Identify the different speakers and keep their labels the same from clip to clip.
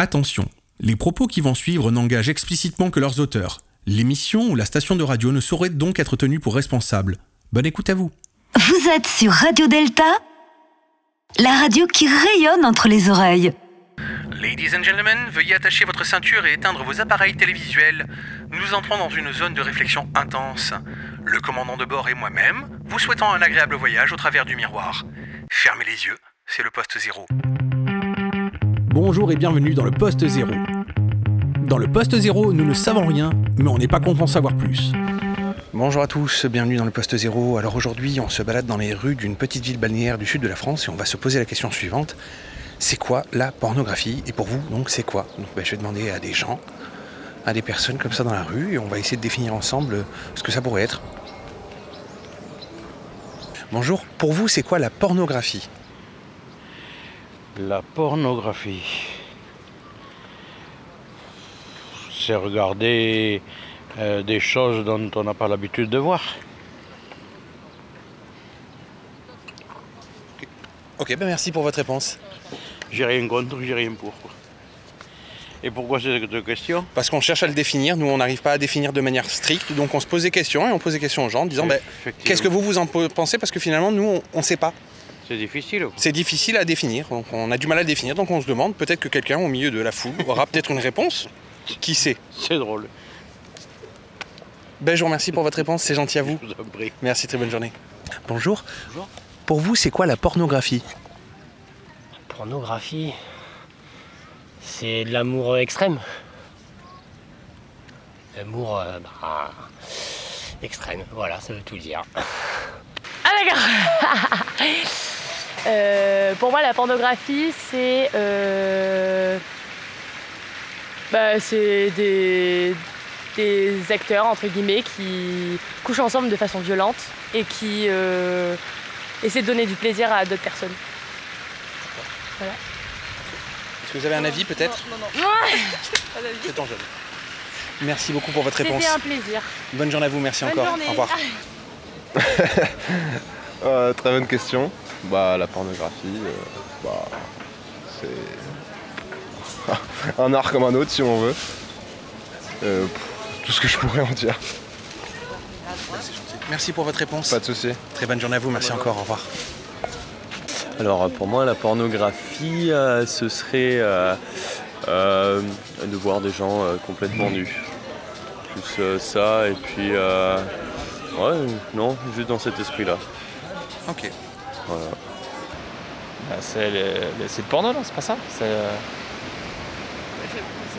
Speaker 1: Attention, les propos qui vont suivre n'engagent explicitement que leurs auteurs. L'émission ou la station de radio ne saurait donc être tenue pour responsable. Bonne écoute à vous.
Speaker 2: Vous êtes sur Radio Delta, la radio qui rayonne entre les oreilles.
Speaker 1: Ladies and gentlemen, veuillez attacher votre ceinture et éteindre vos appareils télévisuels. Nous entrons dans une zone de réflexion intense. Le commandant de bord et moi-même, vous souhaitons un agréable voyage au travers du miroir. Fermez les yeux, c'est le poste zéro. Bonjour et bienvenue dans le poste zéro. Dans le poste zéro, nous ne savons rien, mais on n'est pas content de savoir plus. Bonjour à tous, bienvenue dans le poste zéro. Alors aujourd'hui, on se balade dans les rues d'une petite ville balnéaire du sud de la France et on va se poser la question suivante. C'est quoi la pornographie Et pour vous, donc, c'est quoi? Donc, ben, Je vais demander à des gens, à des personnes comme ça dans la rue, et on va essayer de définir ensemble ce que ça pourrait être. Bonjour, pour vous, c'est quoi la pornographie?
Speaker 3: La pornographie. C'est regarder euh, des choses dont on n'a pas l'habitude de voir.
Speaker 1: Ok, ben merci pour votre réponse.
Speaker 3: J'ai rien contre, j'ai rien pour. Et pourquoi cette question
Speaker 1: Parce qu'on cherche à le définir, nous on n'arrive pas à définir de manière stricte, donc on se pose des questions et on pose des questions aux gens en disant ben, qu'est-ce que vous vous en pensez? Parce que finalement nous on ne sait pas.
Speaker 3: C'est difficile.
Speaker 1: C'est difficile à définir, donc on a du mal à le définir, donc on se demande peut-être que quelqu'un au milieu de la foule aura peut-être une réponse. Qui sait
Speaker 3: C'est drôle.
Speaker 1: Ben je vous remercie pour votre réponse, c'est gentil à vous.
Speaker 3: Je vous en prie.
Speaker 1: Merci, très bonne journée. Bonjour.
Speaker 4: Bonjour.
Speaker 1: Pour vous, c'est quoi la pornographie?
Speaker 4: Pornographie, c'est de l'amour extrême. L'amour euh, bah, extrême, voilà, ça veut tout dire.
Speaker 5: Ah d'accord Euh, Pour moi, la pornographie, c'est... euh, bah, c'est des, des acteurs, entre guillemets, qui couchent ensemble de façon violente et qui euh, essaient de donner du plaisir à d'autres personnes.
Speaker 1: Est-ce que vous avez un avis peut-être?
Speaker 5: Non, non, non.
Speaker 1: C'est en jeune. Merci beaucoup pour votre réponse.
Speaker 5: C'était un plaisir.
Speaker 1: Bonne journée à vous, merci
Speaker 5: Bonne
Speaker 1: encore.
Speaker 5: journée.
Speaker 1: Au revoir.
Speaker 6: Euh, très bonne question. Bah, la pornographie, euh, bah, c'est un art comme un autre si on veut. Euh, pff, tout ce que je pourrais en dire.
Speaker 1: Merci pour votre réponse.
Speaker 6: Pas de souci.
Speaker 1: Très bonne journée à vous, merci encore. Au revoir.
Speaker 7: Alors pour moi la pornographie euh, ce serait euh, euh, de voir des gens euh, complètement nus. Plus euh, ça et puis euh, ouais non juste dans cet esprit là.
Speaker 1: Ok.
Speaker 7: Voilà.
Speaker 8: Bah, c'est le, le- c'est le porno, non C'est pas ça? C'est, euh,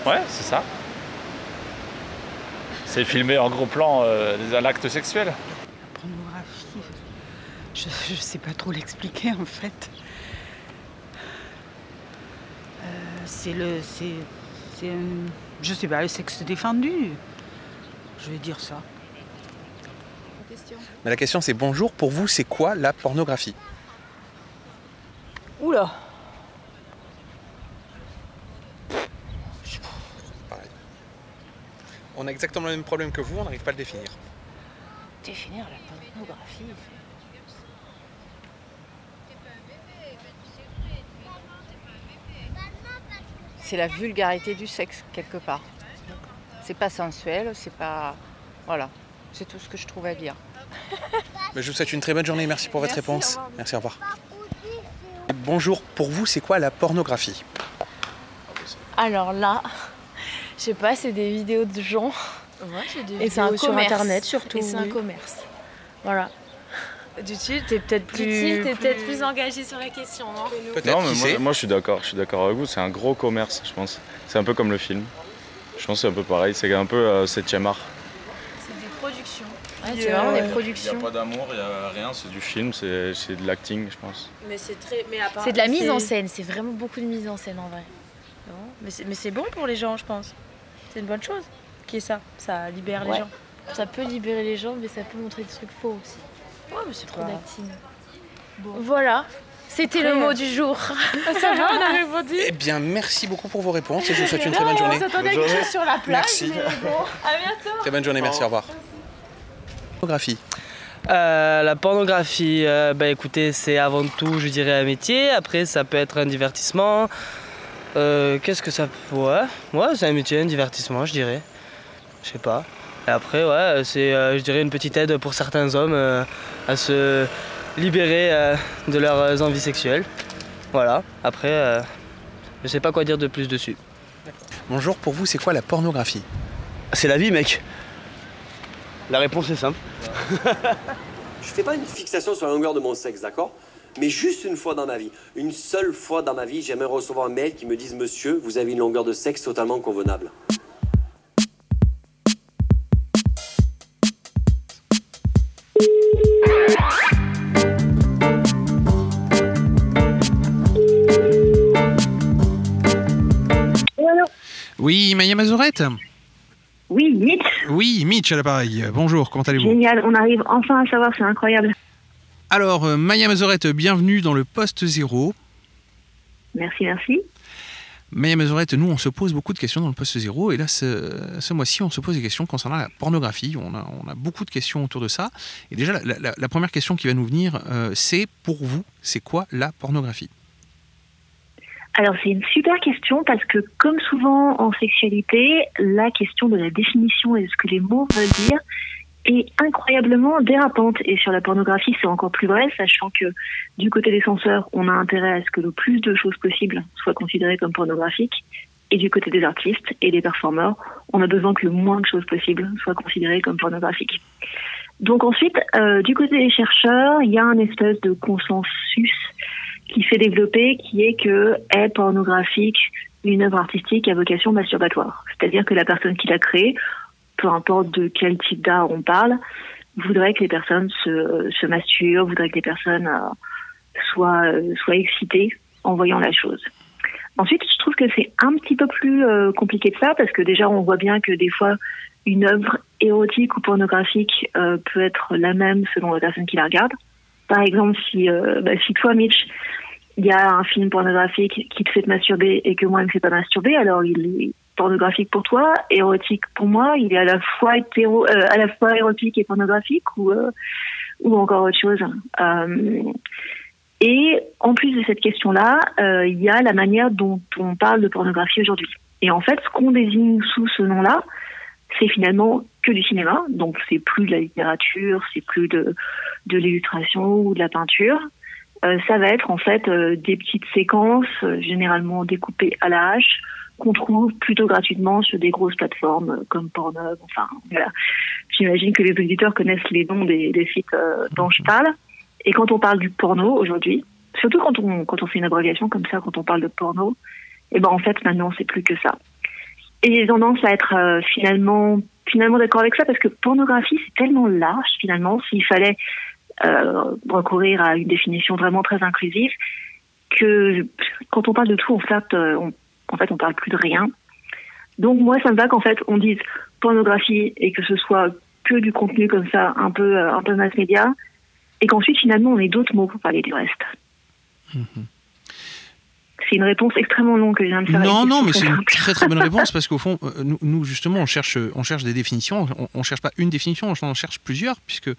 Speaker 8: Ouais, c'est ça. C'est filmé en gros plan euh, l'acte sexuel.
Speaker 9: Pornographie, je ne sais pas trop l'expliquer en fait. Euh, c'est le. C'est. c'est un- je sais pas, le sexe défendu. Je vais dire ça.
Speaker 1: Mais la question c'est bonjour, pour vous, c'est quoi la pornographie?
Speaker 5: Oula
Speaker 1: On a exactement le même problème que vous, on n'arrive pas à le définir.
Speaker 5: Définir la pornographie.
Speaker 10: c'est la vulgarité du sexe quelque part. C'est pas sensuel, c'est pas. Voilà, c'est tout ce que je trouve à dire.
Speaker 1: Mais je vous souhaite une très bonne journée, merci pour votre
Speaker 10: Merci,
Speaker 1: réponse. Merci, au revoir. Bonjour, pour vous, c'est quoi la pornographie?
Speaker 5: Alors là, je sais pas, c'est des vidéos de gens. Et c'est un
Speaker 11: vidéos sur
Speaker 5: commerce.
Speaker 11: Internet, surtout,
Speaker 5: Et c'est un commerce. Voilà.
Speaker 11: Dutil, t'es peut-être plus.
Speaker 5: Dutil, t'es peut-être plus engagé sur la question, non?
Speaker 8: Non, mais moi, moi, je suis d'accord, je suis d'accord avec vous, c'est un gros commerce, je pense. C'est un peu comme le film. Je pense que c'est un peu pareil, c'est un peu euh, 7ème art.
Speaker 5: Ouais,
Speaker 11: Puis,
Speaker 5: c'est vraiment
Speaker 11: euh,
Speaker 5: des productions.
Speaker 8: Il n'y a pas d'amour, il n'y a rien, c'est du film, c'est c'est de l'acting, je pense.
Speaker 11: Mais c'est très. Mais à part-
Speaker 5: C'est de la mise en scène, c'est vraiment beaucoup de mise en scène en vrai.
Speaker 11: Non, Mais c'est mais c'est bon pour les gens, je pense. C'est une bonne chose qui est ça. Ça libère
Speaker 5: Ouais.
Speaker 11: les gens.
Speaker 5: Ça peut libérer les gens, mais ça peut montrer des trucs faux aussi.
Speaker 11: Ouais, mais c'est
Speaker 5: Trop d'acting. Voilà, c'était le mot
Speaker 11: euh,
Speaker 5: du jour.
Speaker 11: Ça va, on a répondu.
Speaker 1: Eh bien, merci beaucoup pour vos réponses et je vous souhaite une très bonne journée.
Speaker 11: On s'attendait à quelque chose sur la plage,
Speaker 1: Merci.
Speaker 11: mais bon. À bientôt.
Speaker 1: Très bonne journée, merci, au revoir. Pornographie.
Speaker 12: Euh, la pornographie, euh, bah, écoutez, c'est avant tout, je dirais, un métier. Après, ça peut être un divertissement. Euh, Qu'est-ce que ça. Ouais, ouais c'est un métier, un divertissement, je dirais. Je sais pas. Et après, ouais, c'est, euh, je dirais, une petite aide pour certains hommes euh, à se libérer euh, de leurs envies sexuelles. Voilà. Après, euh, je sais pas quoi dire de plus dessus.
Speaker 1: Bonjour, pour vous, c'est quoi la pornographie?
Speaker 13: C'est la vie, mec. La réponse est simple.
Speaker 14: Je fais pas une fixation sur la longueur de mon sexe, d'accord? Mais juste une fois dans ma vie, une seule fois dans ma vie, j'aimerais recevoir un mail qui me dise Monsieur, vous avez une longueur de sexe totalement convenable.
Speaker 1: Oui, Maya Mazorette
Speaker 15: Oui, Mitch.
Speaker 1: Oui, Mitch à l'appareil. Bonjour, comment allez-vous
Speaker 15: Génial, on arrive enfin à savoir, c'est incroyable.
Speaker 1: Alors, euh, Maya Mazorette, bienvenue dans le poste zéro.
Speaker 15: Merci, merci.
Speaker 1: Maya Mazorette, nous, on se pose beaucoup de questions dans le poste zéro. Et là, ce, ce mois-ci, on se pose des questions concernant la pornographie. On a, on a beaucoup de questions autour de ça. Et déjà, la, la- la première question qui va nous venir, euh, c'est pour vous, c'est quoi la pornographie?
Speaker 15: Alors c'est une super question parce que comme souvent en sexualité, la question de la définition et de ce que les mots veulent dire est incroyablement dérapante. Et sur la pornographie, c'est encore plus vrai, sachant que du côté des censeurs, on a intérêt à ce que le plus de choses possibles soient considérées comme pornographiques. Et du côté des artistes et des performeurs, on a besoin que le moins de choses possibles soient considérées comme pornographiques. Donc ensuite, euh, du côté des chercheurs, il y a un espèce de consensus qui fait développer, qui est que est pornographique une œuvre artistique à vocation masturbatoire. C'est-à-dire que la personne qui l'a créée, peu importe de quel type d'art on parle, voudrait que les personnes se, se masturbent, voudrait que les personnes euh, soient, euh, soient excitées en voyant la chose. Ensuite, je trouve que c'est un petit peu plus euh, compliqué que ça, parce que déjà, on voit bien que des fois, une œuvre érotique ou pornographique peut être la même selon la personne qui la regarde. Par exemple, si, bah, si toi, Mitch, il y a un film pornographique qui te fait te masturber et que moi, il me fait pas masturber, alors il est pornographique pour toi, érotique pour moi, il est à la fois euh, érotique et pornographique ou euh, ou encore autre chose. Euh, et en plus de cette question-là, il y a la manière dont on parle de pornographie aujourd'hui. Et en fait, ce qu'on désigne sous ce nom-là, c'est finalement que du cinéma. Donc, c'est plus de la littérature, c'est plus de, de l'illustration ou de la peinture. Euh, ça va être en fait euh, des petites séquences, euh, généralement découpées à la hache, qu'on trouve plutôt gratuitement sur des grosses plateformes comme Pornhub. Enfin, voilà. J'imagine que les auditeurs connaissent les noms des, sites dont je parle. Et quand on parle du porno aujourd'hui, surtout quand on fait une abréviation comme ça, quand on parle de porno, et ben en fait maintenant c'est plus que ça. Et j'ai tendance à être finalement finalement d'accord avec ça parce que pornographie c'est tellement large finalement s'il fallait recourir à une définition vraiment très inclusive que quand on parle de tout en fait euh, on, en fait on parle plus de rien. Donc moi ça me va qu'en fait on dise pornographie et que ce soit que du contenu comme ça un peu euh, un peu mass média et qu'ensuite finalement on ait d'autres mots pour parler du reste. C'est une réponse extrêmement longue que je viens de faire.
Speaker 1: Non, non, mais c'est une très très bonne réponse parce qu'au fond, euh, nous, nous, justement, on cherche, on cherche des définitions. On, on cherche pas une définition, on en cherche plusieurs puisque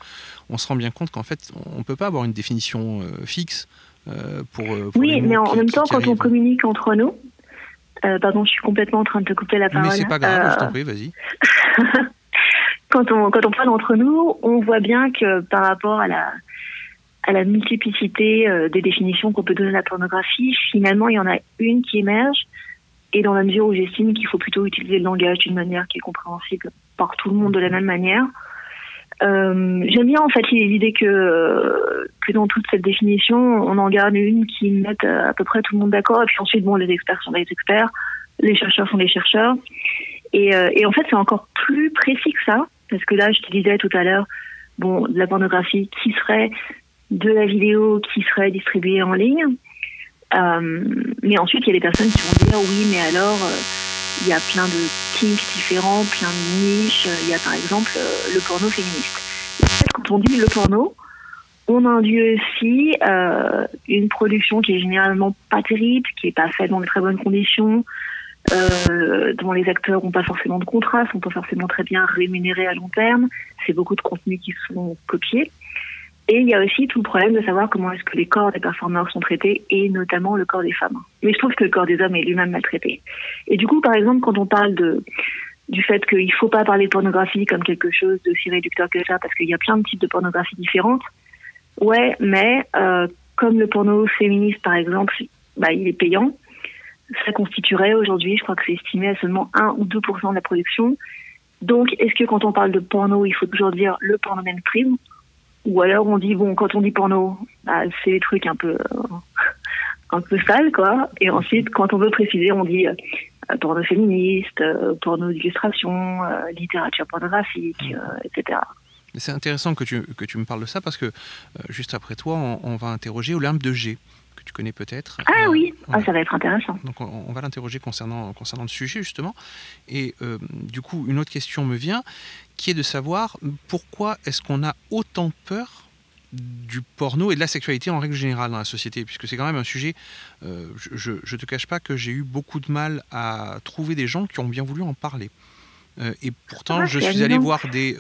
Speaker 1: on se rend bien compte qu'en fait, on peut pas avoir une définition euh, fixe euh, pour,
Speaker 15: Oui, mais en,
Speaker 1: qui-
Speaker 15: même temps, quand on communique entre nous, euh, pardon, je suis complètement en train de te couper la parole.
Speaker 1: Mais c'est pas grave, je t'en prie, vas-y.
Speaker 15: quand on quand on parle entre nous, on voit bien que par rapport à la à la multiplicité euh, des définitions qu'on peut donner à la pornographie, finalement, il y en a une qui émerge. Et dans la mesure où j'estime qu'il faut plutôt utiliser le langage d'une manière qui est compréhensible par tout le monde de la même manière, euh, j'aime bien en fait l'idée que que dans toute cette définition, on en garde une qui mette euh, à peu près tout le monde d'accord. Et puis ensuite, bon, les experts sont les experts, les chercheurs sont les chercheurs. Et, euh, et en fait, c'est encore plus précis que ça, parce que là, je disais tout à l'heure, bon, la pornographie qui serait de la vidéo qui serait distribuée en ligne. Euh, mais ensuite, il y a des personnes qui vont dire oui, mais alors, euh, il y a plein de kinks différents, plein de niches. Il y a par exemple euh, le porno féministe. Et en fait, quand on dit le porno, on induit aussi euh, une production qui est généralement pas terrible, qui est pas faite dans de très bonnes conditions, dont les acteurs n'ont pas forcément de contrat, sont pas forcément très bien rémunérés à long terme. C'est beaucoup de contenus qui sont copiés. Et il y a aussi tout le problème de savoir comment est-ce que les corps des performeurs sont traités, et notamment le corps des femmes. Mais je trouve que le corps des hommes est lui-même maltraité. Et du coup, par exemple, quand on parle de, du fait qu'il ne faut pas parler de pornographie comme quelque chose de si réducteur que ça, parce qu'il y a plein de types de pornographie différentes, ouais, mais euh, comme le porno féministe, par exemple, bah, il est payant, ça constituerait aujourd'hui, je crois que c'est estimé à seulement 1 ou 2% de la production. Donc, est-ce que quand on parle de porno, il faut toujours dire le porno mainstream Ou alors on dit, bon, quand on dit porno, bah, c'est des trucs un peu, un peu sales, quoi. Et ensuite, quand on veut préciser, on dit euh, porno féministe, euh, porno d'illustration, euh, littérature pornographique, etc.
Speaker 1: C'est intéressant que tu, que tu me parles de ça parce que juste après toi, on, on va interroger Olympe de G tu connais peut-être.
Speaker 15: Ah oui, ah, ça va être intéressant.
Speaker 1: Donc on, va l'interroger concernant, concernant le sujet justement. Et euh, du coup, une autre question me vient, qui est de savoir pourquoi est-ce qu'on a autant peur du porno et de la sexualité en règle générale dans la société, puisque c'est quand même un sujet, euh, je ne te cache pas que j'ai eu beaucoup de mal à trouver des gens qui ont bien voulu en parler. Euh, et pourtant, ah, je suis allé voir des,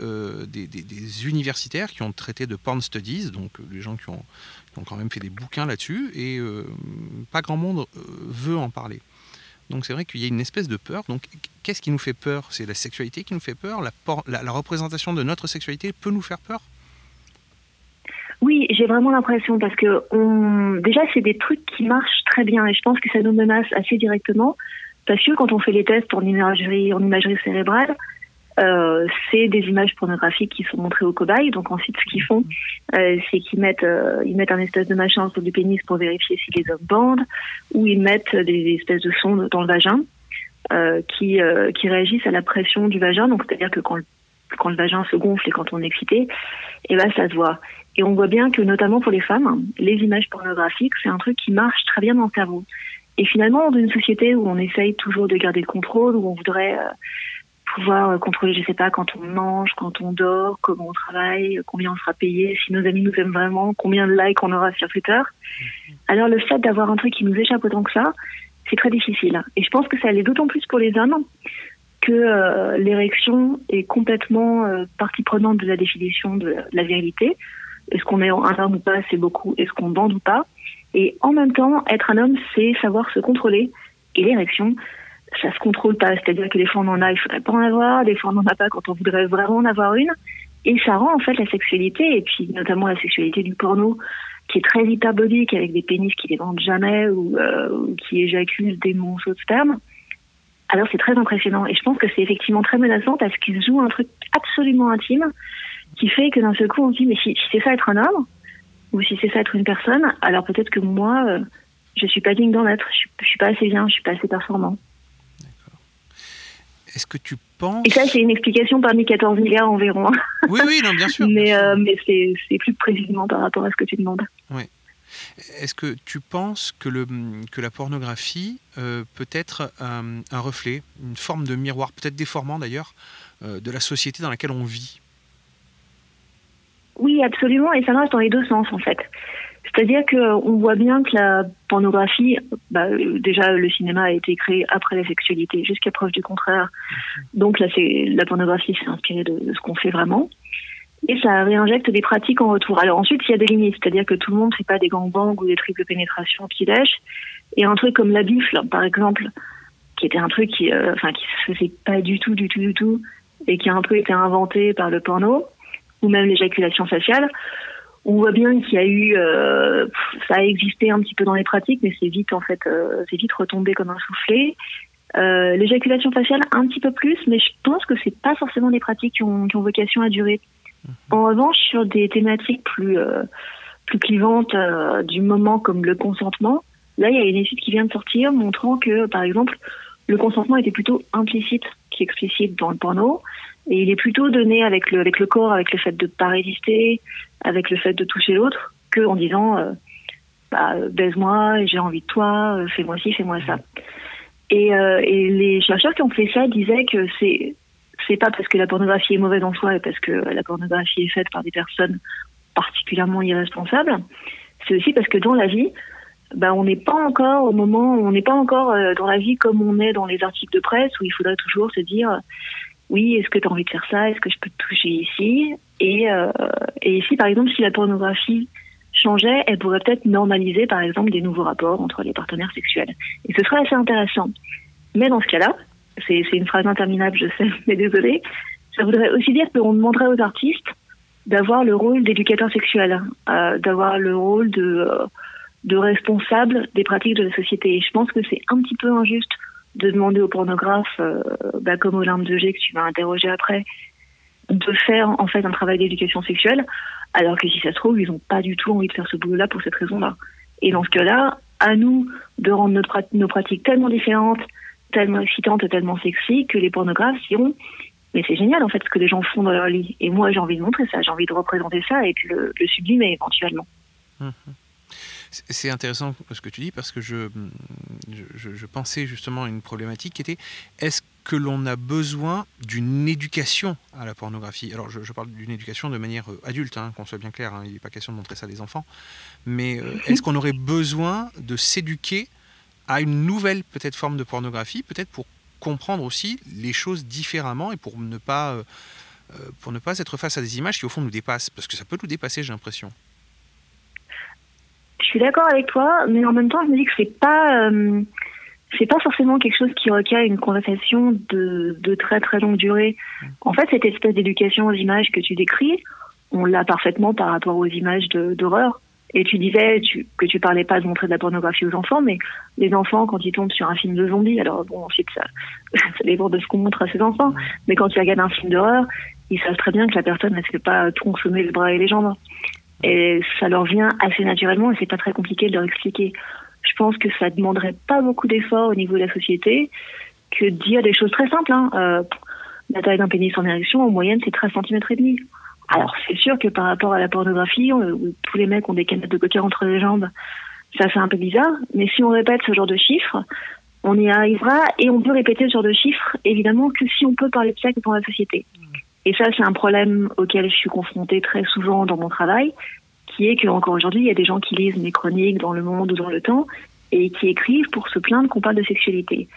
Speaker 1: des, des, des, universitaires qui ont traité de porn studies, donc les gens qui ont, ils ont quand même fait des bouquins là-dessus et euh, pas grand monde euh, veut en parler. Donc c'est vrai qu'il y a une espèce de peur. Donc qu'est-ce qui nous fait peur? C'est la sexualité qui nous fait peur? La, la, représentation de notre sexualité peut nous faire peur?
Speaker 15: Oui, j'ai vraiment l'impression parce que on... déjà c'est des trucs qui marchent très bien et je pense que ça nous menace assez directement parce que quand on fait les tests en imagerie, en imagerie cérébrale, euh, c'est des images pornographiques qui sont montrées aux cobayes. Donc ensuite, ce qu'ils font, euh, c'est qu'ils mettent, euh, ils mettent un espèce de machin sur du pénis pour vérifier si les hommes bandent, ou ils mettent des espèces de sondes dans le vagin qui, qui réagissent à la pression du vagin. Donc c'est-à-dire que quand le, quand le vagin se gonfle et quand on est excité, et eh ben ça se voit. Et on voit bien que notamment pour les femmes, les images pornographiques, c'est un truc qui marche très bien dans le cerveau. Et finalement, dans une société où on essaye toujours de garder le contrôle, où on voudrait pouvoir euh, contrôler, je sais pas, quand on mange, quand on dort, comment on travaille, combien on sera payé, si nos amis nous aiment vraiment, combien de likes on aura sur Twitter. Alors le fait d'avoir un truc qui nous échappe autant que ça, c'est très difficile. Et je pense que ça l'est d'autant plus pour les hommes que euh, l'érection est complètement euh, partie prenante de la définition de la, virilité. Est-ce qu'on est un homme ou pas, c'est beaucoup. Est-ce qu'on bande ou pas Et en même temps, être un homme, c'est savoir se contrôler. Et l'érection, ça se contrôle pas. C'est-à-dire que des fois on en a, il faudrait pas en avoir, des fois on n'en a pas quand on voudrait vraiment en avoir une. Et ça rend en fait la sexualité, et puis notamment la sexualité du porno, qui est très hyperbolique, avec des pénis qui les vendent jamais ou, euh, qui éjaculent des monceaux de sperme. Alors c'est très impressionnant. Et je pense que c'est effectivement très menaçant parce qu'ils jouent un truc absolument intime qui fait que d'un seul coup on se dit mais si, c'est ça être un homme, ou si c'est ça être une personne, alors peut-être que moi, euh, je suis pas digne d'en être, je, je suis pas assez bien, je suis pas assez performant.
Speaker 1: Est-ce que tu penses...
Speaker 15: Et ça, c'est une explication parmi 14 milliards environ.
Speaker 1: Oui, oui, non, bien sûr.
Speaker 15: mais euh, mais c'est plus précisément par rapport à ce que tu demandes.
Speaker 1: Oui. Est-ce que tu penses que, le, que la pornographie euh, peut être un, reflet, une forme de miroir, peut-être déformant d'ailleurs, euh, de la société dans laquelle on vit?
Speaker 15: Oui, absolument, et ça marche dans les deux sens en fait. C'est-à-dire qu'on voit bien que la pornographie, bah, déjà le cinéma a été créé après la sexualité, jusqu'à preuve du contraire. Donc là, c'est la pornographie s'est inspirée de, ce qu'on fait vraiment. Et ça réinjecte des pratiques en retour. Alors ensuite, il y a des limites, c'est-à-dire que tout le monde ne fait pas des gangbangs ou des triples pénétrations qui lèchent. Et un truc comme la bifle, par exemple, qui était un truc qui, euh, enfin, qui se faisait pas du tout, du tout, du tout, et qui a un peu été inventé par le porno, ou même l'éjaculation faciale on voit bien qu'il y a eu, euh, ça a existé un petit peu dans les pratiques, mais c'est vite en fait, euh, c'est vite retombé comme un soufflé. Euh, l'éjaculation faciale un petit peu plus, mais je pense que c'est pas forcément des pratiques qui ont, vocation à durer. Mhm. En revanche, sur des thématiques plus plus clivantes du moment comme le consentement, là il y a une étude qui vient de sortir montrant que par exemple le consentement était plutôt implicite qu'explicite dans le porno. Et il est plutôt donné avec le, avec le corps, avec le fait de ne pas résister, avec le fait de toucher l'autre, que en disant euh, bah, baise-moi, j'ai envie de toi, euh, fais-moi ci, fais-moi ça. Et, euh, et les chercheurs qui ont fait ça disaient que c'est c'est pas parce que la pornographie est mauvaise en soi et parce que la pornographie est faite par des personnes particulièrement irresponsables, c'est aussi parce que dans la vie, bah, on n'est pas encore au moment, on n'est pas encore dans la vie comme on est dans les articles de presse où il faudrait toujours se dire oui, est-ce que tu as envie de faire ça? Est-ce que je peux te toucher ici? Et, euh, et ici, par exemple, si la pornographie changeait, elle pourrait peut-être normaliser, par exemple, des nouveaux rapports entre les partenaires sexuels. Et ce serait assez intéressant. Mais dans ce cas-là, c'est une phrase interminable, je sais, mais désolé, ça voudrait aussi dire qu'on demanderait aux artistes d'avoir le rôle d'éducateur sexuel, euh, d'avoir le rôle euh, de responsable des pratiques de la société. Et je pense que c'est un petit peu injuste de demander aux pornographes, euh, bah, comme Olympe de G que tu vas interroger après, de faire en fait un travail d'éducation sexuelle, alors que si ça se trouve, ils n'ont pas du tout envie de faire ce boulot-là pour cette raison-là. Et dans ce cas-là, à nous de rendre nos pratiques tellement différentes, tellement excitantes et tellement sexy que les pornographes diront mais c'est génial en fait ce que les gens font dans leur lit. Et moi j'ai envie de montrer ça, j'ai envie de représenter ça et puis le, le sublimer éventuellement.
Speaker 1: Hum. C'est intéressant ce que tu dis parce que je, je, pensais justement à une problématique qui était est-ce que l'on a besoin d'une éducation à la pornographie? Alors je, parle d'une éducation de manière euh, adulte, hein, qu'on soit bien clair, hein, il n'est pas question de montrer ça à des enfants, mais euh, est-ce qu'on aurait besoin de s'éduquer à une nouvelle peut-être forme de pornographie, peut-être pour comprendre aussi les choses différemment et pour ne pas, euh, pour ne pas être face à des images qui au fond nous dépassent, parce que ça peut nous dépasser j'ai l'impression.
Speaker 15: Je suis d'accord avec toi, mais en même temps, je me dis que c'est pas, euh, c'est pas forcément quelque chose qui requiert une conversation de, très très longue durée. En fait, cette espèce d'éducation aux images que tu décris, on l'a parfaitement par rapport aux images d'horreur. Et tu disais que tu parlais pas de montrer de la pornographie aux enfants, mais les enfants, quand ils tombent sur un film de zombies, alors bon, ensuite ça, ça dépend de ce qu'on montre à ces enfants, mais quand ils regardent un film d'horreur, ils savent très bien que la personne ne fait pas tronçonner le bras et les jambes. Et ça leur vient assez naturellement et c'est pas très compliqué de leur expliquer. Je pense que ça demanderait pas beaucoup d'efforts au niveau de la société que de dire des choses très simples. Hein. Euh, la taille d'un pénis en érection, en moyenne, c'est 13 cm et demi. Alors, c'est sûr que par rapport à la pornographie, où tous les mecs ont des canettes de coca entre les jambes, ça fait un peu bizarre. Mais si on répète ce genre de chiffres, on y arrivera et on peut répéter ce genre de chiffres, évidemment, que si on peut parler de sexe dans la société. Et ça, c'est un problème auquel je suis confrontée très souvent dans mon travail, qui est qu'encore aujourd'hui, il y a des gens qui lisent mes chroniques dans Le Monde ou dans Le Temps et qui écrivent pour se plaindre qu'on parle de sexualité.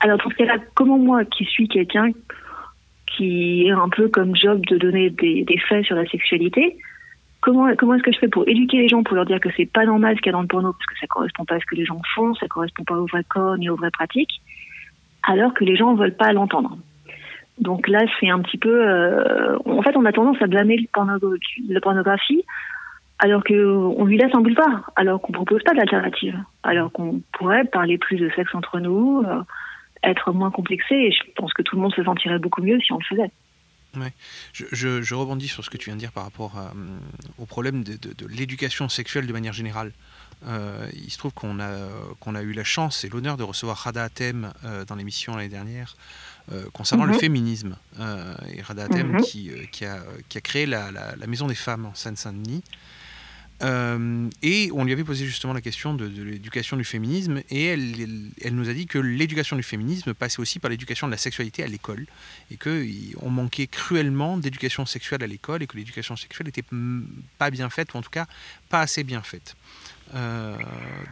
Speaker 15: Alors, dans ce cas-là, comment moi, qui suis quelqu'un qui est un peu comme job de donner des, faits sur la sexualité, comment, comment est-ce que je fais pour éduquer les gens, pour leur dire que c'est pas normal ce qu'il y a dans le porno, parce que ça correspond pas à ce que les gens font, ça correspond pas aux vrais corps ni aux vraies pratiques, alors que les gens veulent pas l'entendre? Donc là, c'est un petit peu. Euh, en fait, on a tendance à blâmer le la pornographie, alors qu'on lui laisse un boulevard, alors qu'on propose pas d'alternative, alors qu'on pourrait parler plus de sexe entre nous, euh, être moins complexé. Et je pense que tout le monde se sentirait beaucoup mieux si on le faisait.
Speaker 1: Ouais. Je, rebondis sur ce que tu viens de dire par rapport à, au problème de, l'éducation sexuelle de manière générale. Euh, il se trouve qu'on a, qu'on a eu la chance et l'honneur de recevoir Rada Atem euh, dans l'émission l'année dernière euh, concernant mm -hmm. le féminisme. Euh, et Rada Atem mm -hmm. qui, euh, qui, a, qui, a, créé la, la, la, Maison des femmes en Seine-Saint-Denis. et on lui avait posé justement la question de, de l'éducation du féminisme et elle, elle, elle nous a dit que l'éducation du féminisme passait aussi par l'éducation de la sexualité à l'école et qu'on manquait cruellement d'éducation sexuelle à l'école et que l'éducation sexuelle n'était pas bien faite ou en tout cas pas assez bien faite. Euh,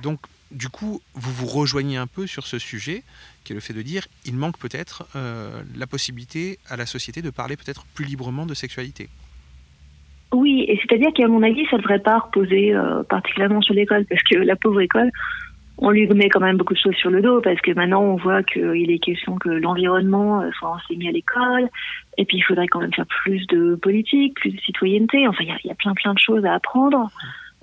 Speaker 1: donc, du coup, vous vous rejoignez un peu sur ce sujet, qui est le fait de dire il manque peut-être euh, la possibilité à la société de parler peut-être plus librement de sexualité.
Speaker 15: Oui, et c'est-à-dire qu'à mon avis, ça ne devrait pas reposer euh, particulièrement sur l'école, parce que la pauvre école, on lui met quand même beaucoup de choses sur le dos, parce que maintenant on voit qu'il est question que l'environnement euh, soit enseigné à l'école, et puis il faudrait quand même faire plus de politique, plus de citoyenneté, enfin il y, a plein plein de choses à apprendre.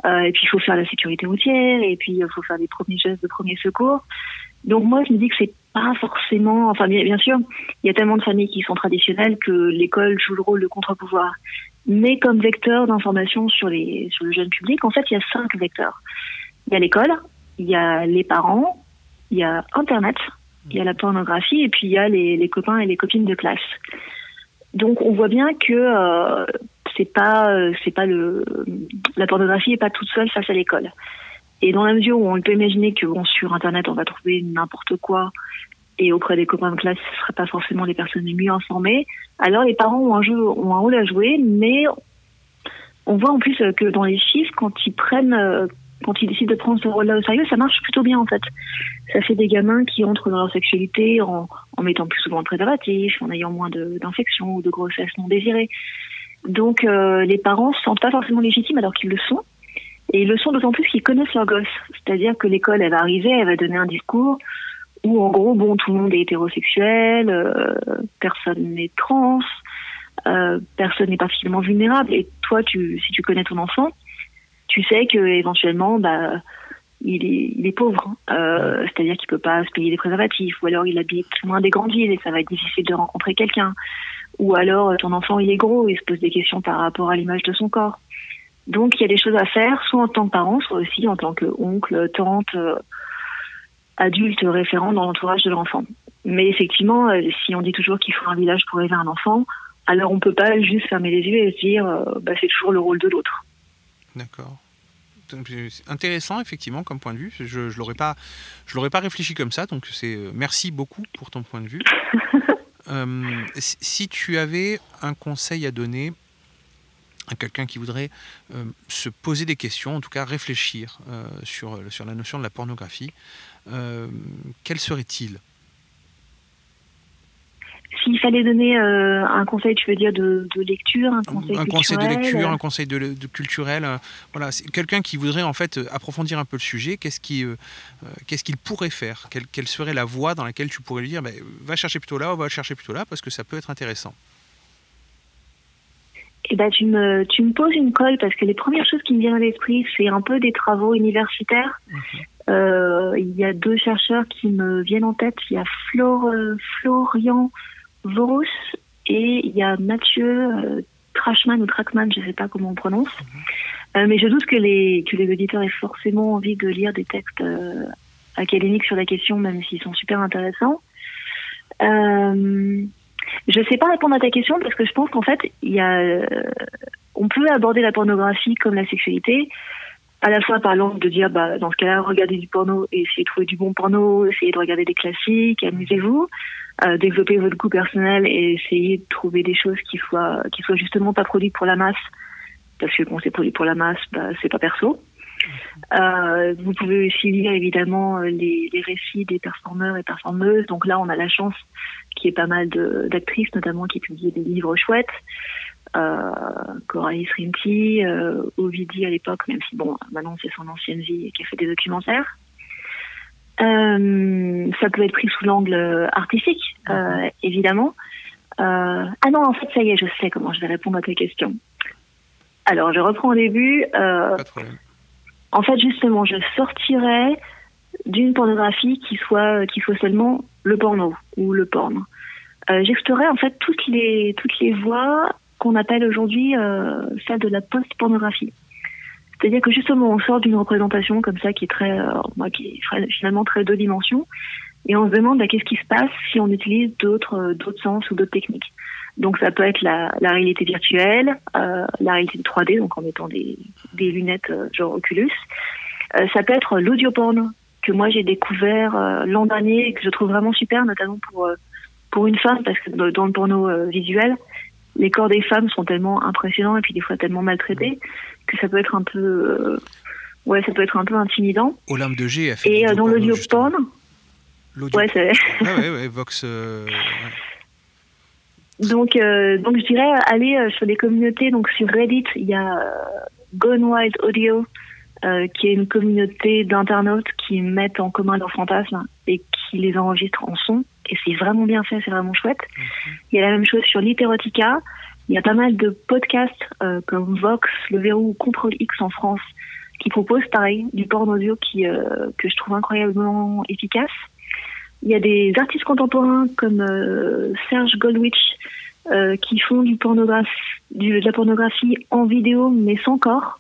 Speaker 15: Et puis il faut faire la sécurité routière, et puis il faut faire des premiers gestes de premier secours. Donc moi je me dis que c'est pas forcément, enfin bien, bien sûr, il y a tellement de familles qui sont traditionnelles que l'école joue le rôle de contre-pouvoir. Mais comme vecteur d'information sur les sur le jeune public, en fait il y a cinq vecteurs. Il y a l'école, il y a les parents, il y a Internet, il y a la pornographie, et puis il y a les, les copains et les copines de classe. Donc on voit bien que euh, c'est pas c'est pas le la pornographie est pas toute seule face à l'école. Et dans la mesure où on peut imaginer que bon, sur internet on va trouver n'importe quoi et auprès des copains de classe ce ne seraient pas forcément les personnes les mieux informées, alors les parents ont un jeu ont un rôle à jouer, mais on voit en plus que dans les chiffres quand ils prennent quand ils décident de prendre ce rôle-là au sérieux, ça marche plutôt bien en fait. Ça fait des gamins qui entrent dans leur sexualité en, mettant plus souvent de préservatifs, en ayant moins d'infections ou de grossesses non désirées. Donc euh, les parents se sentent pas forcément légitimes alors qu'ils le sont. Et ils le sont d'autant plus qu'ils connaissent leur gosse. C'est-à-dire que l'école, elle va arriver, elle va donner un discours où en gros, bon, tout le monde est hétérosexuel, euh, personne n'est trans, euh, personne n'est particulièrement vulnérable. Et toi, tu, si tu connais ton enfant, tu sais que éventuellement, bah, il est, il est pauvre. hein. Euh, C'est-à-dire qu'il peut pas se payer des préservatifs, ou alors il habite loin des grandes villes et ça va être difficile de rencontrer quelqu'un. Ou alors euh, ton enfant il est gros et se pose des questions par rapport à l'image de son corps. Donc il y a des choses à faire, soit en tant que parent, soit aussi en tant que oncle, tante, euh, adulte référent dans l'entourage de l'enfant. Mais effectivement, euh, si on dit toujours qu'il faut un village pour élever un enfant, alors on peut pas juste fermer les yeux et se dire bah, c'est toujours le rôle de l'autre.
Speaker 1: D'accord. Euh, c'est Intéressant effectivement comme point de vue. Je je l'aurais pas je l'aurais pas réfléchi comme ça. Donc c'est euh, merci beaucoup pour ton point de vue. Euh, si tu avais un conseil à donner à quelqu'un qui voudrait euh, se poser des questions, en tout cas réfléchir euh, sur, sur la notion de la pornographie, quel serait-il?
Speaker 15: S'il fallait donner euh, un conseil, tu veux dire de, de lecture, un conseil
Speaker 1: un conseil de lecture,
Speaker 15: euh,
Speaker 1: un conseil de, de culturel. euh, voilà, quelqu'un qui voudrait en fait euh, approfondir un peu le sujet. Qu'est-ce qui, euh, euh, qu'est-ce qu'il pourrait faire? Quelle, quelle serait la voie dans laquelle tu pourrais lui dire, ben, va chercher plutôt là, va chercher plutôt là, parce que ça peut être intéressant.
Speaker 15: Eh ben, tu me, tu me poses une colle parce que les premières choses qui me viennent à l'esprit, c'est un peu des travaux universitaires. Euh, il y a deux chercheurs qui me viennent en tête. Il y a Flor, euh, Florian Vorus et il y a Mathieu euh, Trashman ou Trackman, je ne sais pas comment on prononce. Euh, mais je doute que les, que les auditeurs aient forcément envie de lire des textes euh, académiques sur la question, même s'ils sont super intéressants. Euh, je ne sais pas répondre à ta question parce que je pense qu'en fait, y a, on peut aborder la pornographie comme la sexualité, à la fois par l'angle de dire, bah, dans ce cas-là, regardez du porno et essayez de trouver du bon porno, essayez de regarder des classiques, amusez-vous, euh, développez votre goût personnel et essayez de trouver des choses qui soient, qui soient justement pas produites pour la masse, parce que quand c'est produit pour la masse, bah, c'est pas perso. Euh, vous pouvez aussi lire évidemment euh, les, les récits des performeurs et performeuses. Donc là, on a la chance qu'il y ait pas mal d'actrices, notamment, qui publient des livres chouettes. Euh, Coralie Srinti, euh, Ovidie à l'époque, même si bon, maintenant c'est son ancienne vie et qui a fait des documentaires. Euh, ça peut être pris sous l'angle euh, artistique, euh, évidemment. Euh, ah non, en fait, ça y est, je sais comment je vais répondre à ta question. Alors, je reprends au début. En fait, justement, je sortirais d'une pornographie qui soit qui soit seulement le porno ou le porn. Euh, J'explorerais en fait toutes les toutes les voies qu'on appelle aujourd'hui celles de la post-pornographie. C'est-à-dire que justement, on sort d'une représentation comme ça qui est très, euh, qui est finalement très deux dimensions, et on se demande bah, qu'est-ce qui se passe si on utilise d'autres euh, d'autres sens ou d'autres techniques. Donc ça peut être la, réalité virtuelle, euh, la réalité de 3D, donc en mettant des, des lunettes genre Oculus. Ça peut être l'audio porn que moi j'ai découvert l'an dernier et que je trouve vraiment super, notamment pour pour une femme parce que dans le porno visuel, les corps des femmes sont tellement impressionnants et puis des fois tellement maltraités que ça peut être un peu euh, ouais ça peut être un peu intimidant.
Speaker 1: Olympe de G a fait.
Speaker 15: Et euh, dans l'audio porn,
Speaker 1: L'audio-
Speaker 15: ouais c'est
Speaker 1: Ah ouais, ouais, Vox. euh, ouais.
Speaker 15: Donc, euh, donc je dirais aller sur les communautés. Donc sur Reddit, il y a Gone Wild Audio, qui est une communauté d'internautes qui mettent en commun leurs fantasmes et qui les enregistrent en son. Et c'est vraiment bien fait, c'est vraiment chouette. Il y a la même chose sur Literotica. Il y a pas mal de podcasts euh, comme Vox, Le Verrou ou Contrôle X en France qui proposent pareil du porn audio qui, euh, que je trouve incroyablement efficace. Il y a des artistes contemporains comme euh, Serge Goldwich qui font du du, de la pornographie en vidéo mais sans corps,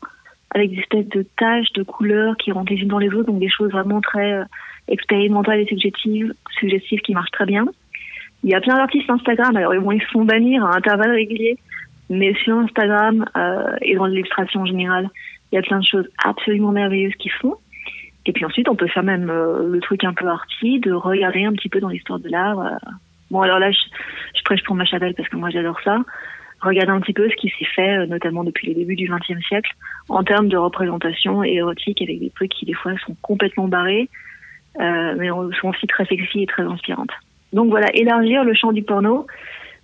Speaker 15: avec des espèces de taches, de couleurs qui rentrent les unes dans les autres, donc des choses vraiment très expérimentales et suggestives, suggestives qui marchent très bien. Il y a plein d'artistes Instagram, alors bon, ils se font bannir à intervalles réguliers, mais sur Instagram euh, et dans l'illustration en général, il y a plein de choses absolument merveilleuses qu'ils font. Et puis ensuite, on peut faire même euh, le truc un peu arty, de regarder un petit peu dans l'histoire de l'art. euh. Bon, alors là, je, je prêche pour ma chapelle parce que moi, j'adore ça. regarder un petit peu ce qui s'est fait, euh, notamment depuis les débuts du XXe siècle, en termes de représentation érotique avec des trucs qui des fois sont complètement barrés, euh, mais sont aussi très sexy et très inspirantes. Donc voilà, élargir le champ du porno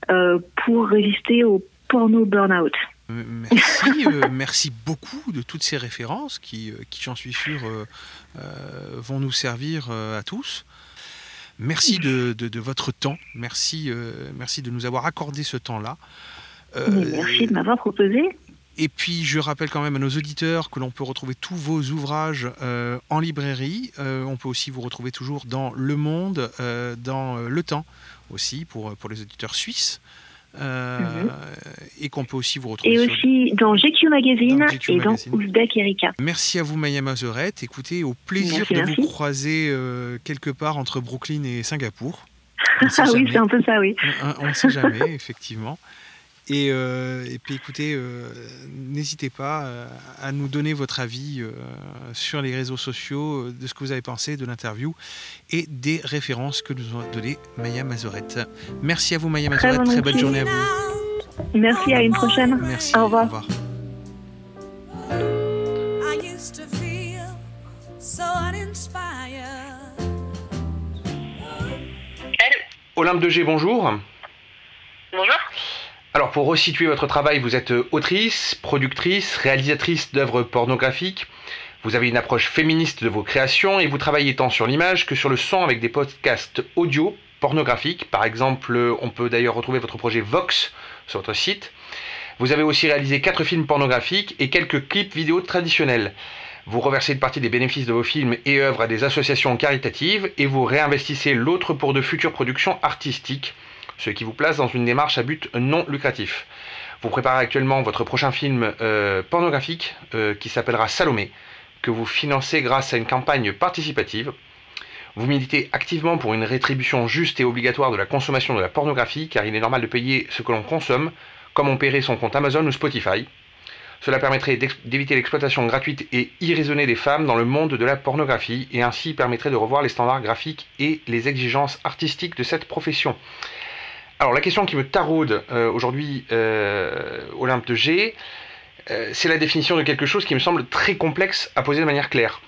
Speaker 15: euh, pour résister au porno burn-out.
Speaker 1: Merci, euh, merci beaucoup de toutes ces références qui, euh, qui j'en suis sûr, euh, euh, vont nous servir euh, à tous. Merci de, de- de votre temps, merci, euh, merci de nous avoir accordé ce temps-là. Euh,
Speaker 15: merci de m'avoir proposé.
Speaker 1: Et puis, je rappelle quand même à nos auditeurs que l'on peut retrouver tous vos ouvrages euh, en librairie. Euh, on peut aussi vous retrouver toujours dans Le Monde, euh, dans Le Temps aussi, pour, pour les auditeurs suisses. Euh, Et qu'on peut aussi vous retrouver
Speaker 15: Et
Speaker 1: sur-
Speaker 15: aussi dans GQ Magazine
Speaker 1: Dans GQ
Speaker 15: et dans
Speaker 1: Magazine.
Speaker 15: Ouzbek Erika.
Speaker 1: Merci à vous, Maya Mazorette. Écoutez, au plaisir
Speaker 15: Merci,
Speaker 1: de
Speaker 15: merci.
Speaker 1: vous croiser quelque part entre Brooklyn et Singapour.
Speaker 15: Ah oui, c'est un peu ça, oui.
Speaker 1: On ne sait jamais, effectivement. Et, euh, et puis écoutez, euh, n'hésitez pas euh, à nous donner votre avis euh, sur les réseaux sociaux de ce que vous avez pensé de l'interview et des références que nous a donné Maya Mazorette. Merci à vous Maya
Speaker 15: Très
Speaker 1: Mazorette, très,
Speaker 15: volontiers.
Speaker 1: journée à vous.
Speaker 15: Merci, à une prochaine.
Speaker 1: Merci,
Speaker 15: Au revoir.
Speaker 1: Au revoir. Olympe de G, bonjour.
Speaker 16: Bonjour.
Speaker 1: Alors pour resituer votre travail, vous êtes autrice, productrice, réalisatrice d'œuvres pornographiques. Vous avez une approche féministe de vos créations et vous travaillez tant sur l'image que sur le son avec des podcasts audio pornographiques. Par exemple, on peut d'ailleurs retrouver votre projet Vox sur votre site. Vous avez aussi réalisé quatre films pornographiques et quelques clips vidéo traditionnels. Vous reversez une partie des bénéfices de vos films et œuvres à des associations caritatives et vous réinvestissez l'autre pour de futures productions artistiques, ce qui vous place dans une démarche à but non lucratif. Vous préparez actuellement votre prochain film euh, pornographique euh, qui s'appellera Salomé, que vous financez grâce à une campagne participative. Vous militez activement pour une rétribution juste et obligatoire de la consommation de la pornographie, car il est normal de payer ce que l'on consomme, comme on paierait son compte Amazon ou Spotify. Cela permettrait d'éviter l'exploitation gratuite et irraisonnée des femmes dans le monde de la pornographie, et ainsi permettrait de revoir les standards graphiques et les exigences artistiques de cette profession. Alors la question qui me taraude euh, aujourd'hui, euh, Olympe de G, euh, c'est la définition de quelque chose qui me semble très complexe à poser de manière claire.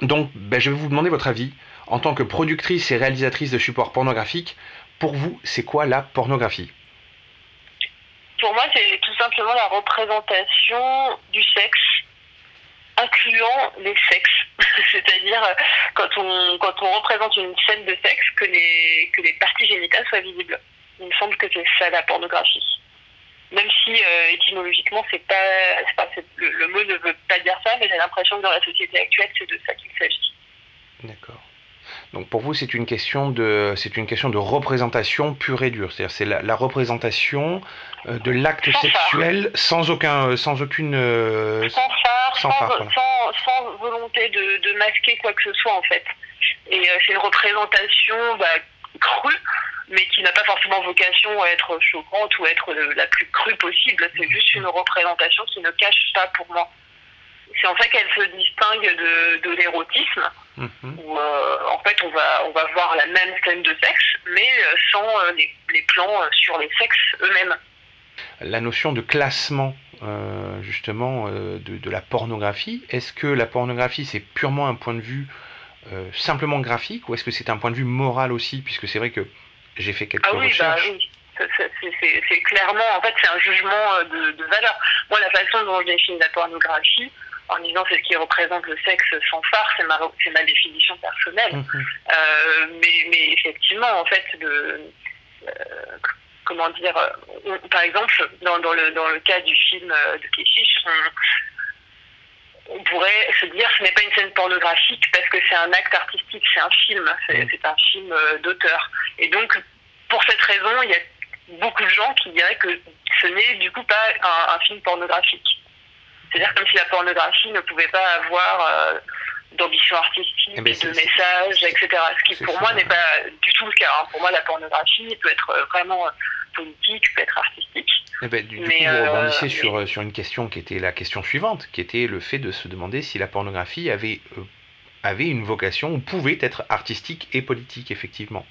Speaker 1: Donc ben, je vais vous demander votre avis. En tant que productrice et réalisatrice de supports pornographiques, pour vous, c'est quoi la pornographie?
Speaker 16: Pour moi, c'est tout simplement la représentation du sexe, incluant les sexes. C'est-à-dire euh, quand on, quand on représente une scène de sexe, que les, que les parties génitales soient visibles. Il me semble que c'est ça la pornographie. Même si euh, étymologiquement, c'est pas, c'est pas le, le mot ne veut pas dire ça, mais j'ai l'impression que dans la société actuelle, c'est de ça qu'il s'agit.
Speaker 1: D'accord. Donc pour vous, c'est une question de, c'est une question de représentation pure et dure. C'est-à-dire c'est la, la représentation euh, de l'acte sexuel sans aucun, euh, sans aucune, euh,
Speaker 16: sans phare,
Speaker 1: sans
Speaker 16: sans,
Speaker 1: phare, voilà.
Speaker 16: sans- sans volonté de, de masquer quoi que ce soit en fait. Et euh, c'est une représentation bah, crue, mais qui n'a pas forcément vocation à être choquante ou à être le- la plus crue possible. C'est juste une représentation qui ne cache pas pour moi. C'est en fait qu'elle se distingue de, de l'érotisme, où euh, en fait on va, on va voir la même scène de sexe, mais euh, sans euh, les, les plans euh, sur les sexes eux-mêmes.
Speaker 1: La notion de classement euh, justement euh, de, de la pornographie. Est-ce que la pornographie c'est purement un point de vue euh, simplement graphique ou est-ce que c'est un point de vue moral aussi puisque c'est vrai que j'ai fait quelques
Speaker 16: Ah oui, bah
Speaker 1: recherches.
Speaker 16: oui. Ça, ça, C'est clairement, en fait, c'est un jugement de, de valeur. Moi, la façon dont je définis la pornographie, en disant c'est ce qui représente le sexe sans phare, c'est ma, définition personnelle. Euh, mais, mais effectivement, en fait, le, comment dire, euh, on- par exemple, dans, dans, le, dans le cas du film euh, de Keshish, on, on pourrait se dire ce n'est pas une scène pornographique parce que c'est un acte artistique, c'est un film, c'est c'est un film euh, d'auteur. Et donc, pour cette raison, il y a beaucoup de gens qui diraient que ce n'est du coup pas un, un film pornographique. C'est-à-dire comme si la pornographie ne pouvait pas avoir euh, d'ambition artistique,
Speaker 1: Eh ben,
Speaker 16: de
Speaker 1: c'est-
Speaker 16: message, etc. Ce qui pour
Speaker 1: ça.
Speaker 16: moi n'est pas du tout le cas. hein. Pour moi, la pornographie peut être euh, vraiment euh, politique, peut être artistique.
Speaker 1: Eh ben, du, coup, vous
Speaker 16: euh,
Speaker 1: rebondissez sur, sur une question qui était la question suivante, qui était le fait de se demander si la pornographie avait, euh, avait une vocation ou pouvait être artistique et politique, effectivement.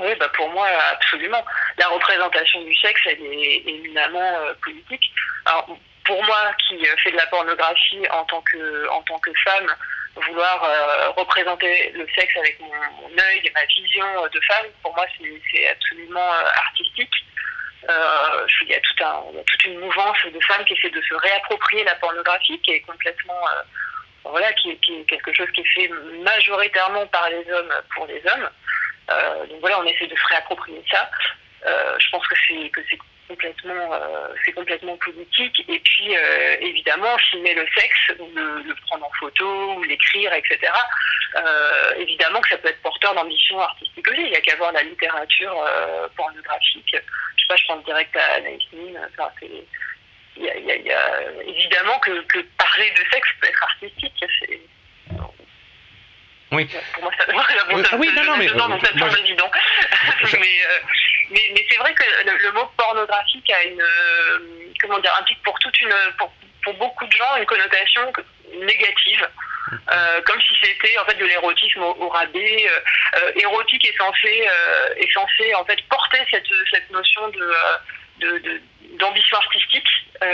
Speaker 16: Oui, bah pour moi, absolument. la représentation du sexe, elle est éminemment euh, politique. Alors, pour moi, qui fais de la pornographie en tant que, en tant que femme, vouloir euh, représenter le sexe avec mon, œil et ma vision euh, de femme, pour moi, c'est absolument euh, artistique. Il, y a toute une mouvance de femmes qui essaient de se réapproprier la pornographie, qui est complètement, voilà, qui, qui est quelque chose qui est fait majoritairement par les hommes pour les hommes. Donc voilà, on essaie de se réapproprier ça. Je pense que c'est complètement, euh, c'est complètement politique. Et puis euh, évidemment, filmer le sexe, le, prendre en photo, ou l'écrire, etc. Euh, évidemment que ça peut être porteur d'ambition artistique aussi. Il n'y a qu'à voir la littérature euh, pornographique. Je sais pas, je pense direct à Anaïs. Enfin, il y a, évidemment que, parler de sexe peut être artistique.
Speaker 1: Oui.
Speaker 16: pour moi, ça, bon, ça-
Speaker 1: ah oui, non, non, mais, euh,
Speaker 16: non, ça
Speaker 1: moi,
Speaker 16: semble
Speaker 1: je-
Speaker 16: évident. mais euh, mais, mais c'est vrai que le, le mot pornographique a une euh, comment dire implique pour toute une pour, pour beaucoup de gens une connotation négative. Euh, comme si c'était en fait de l'érotisme au, au rabais. Érotique est censé est censé en fait porter cette cette notion de d'ambition artistique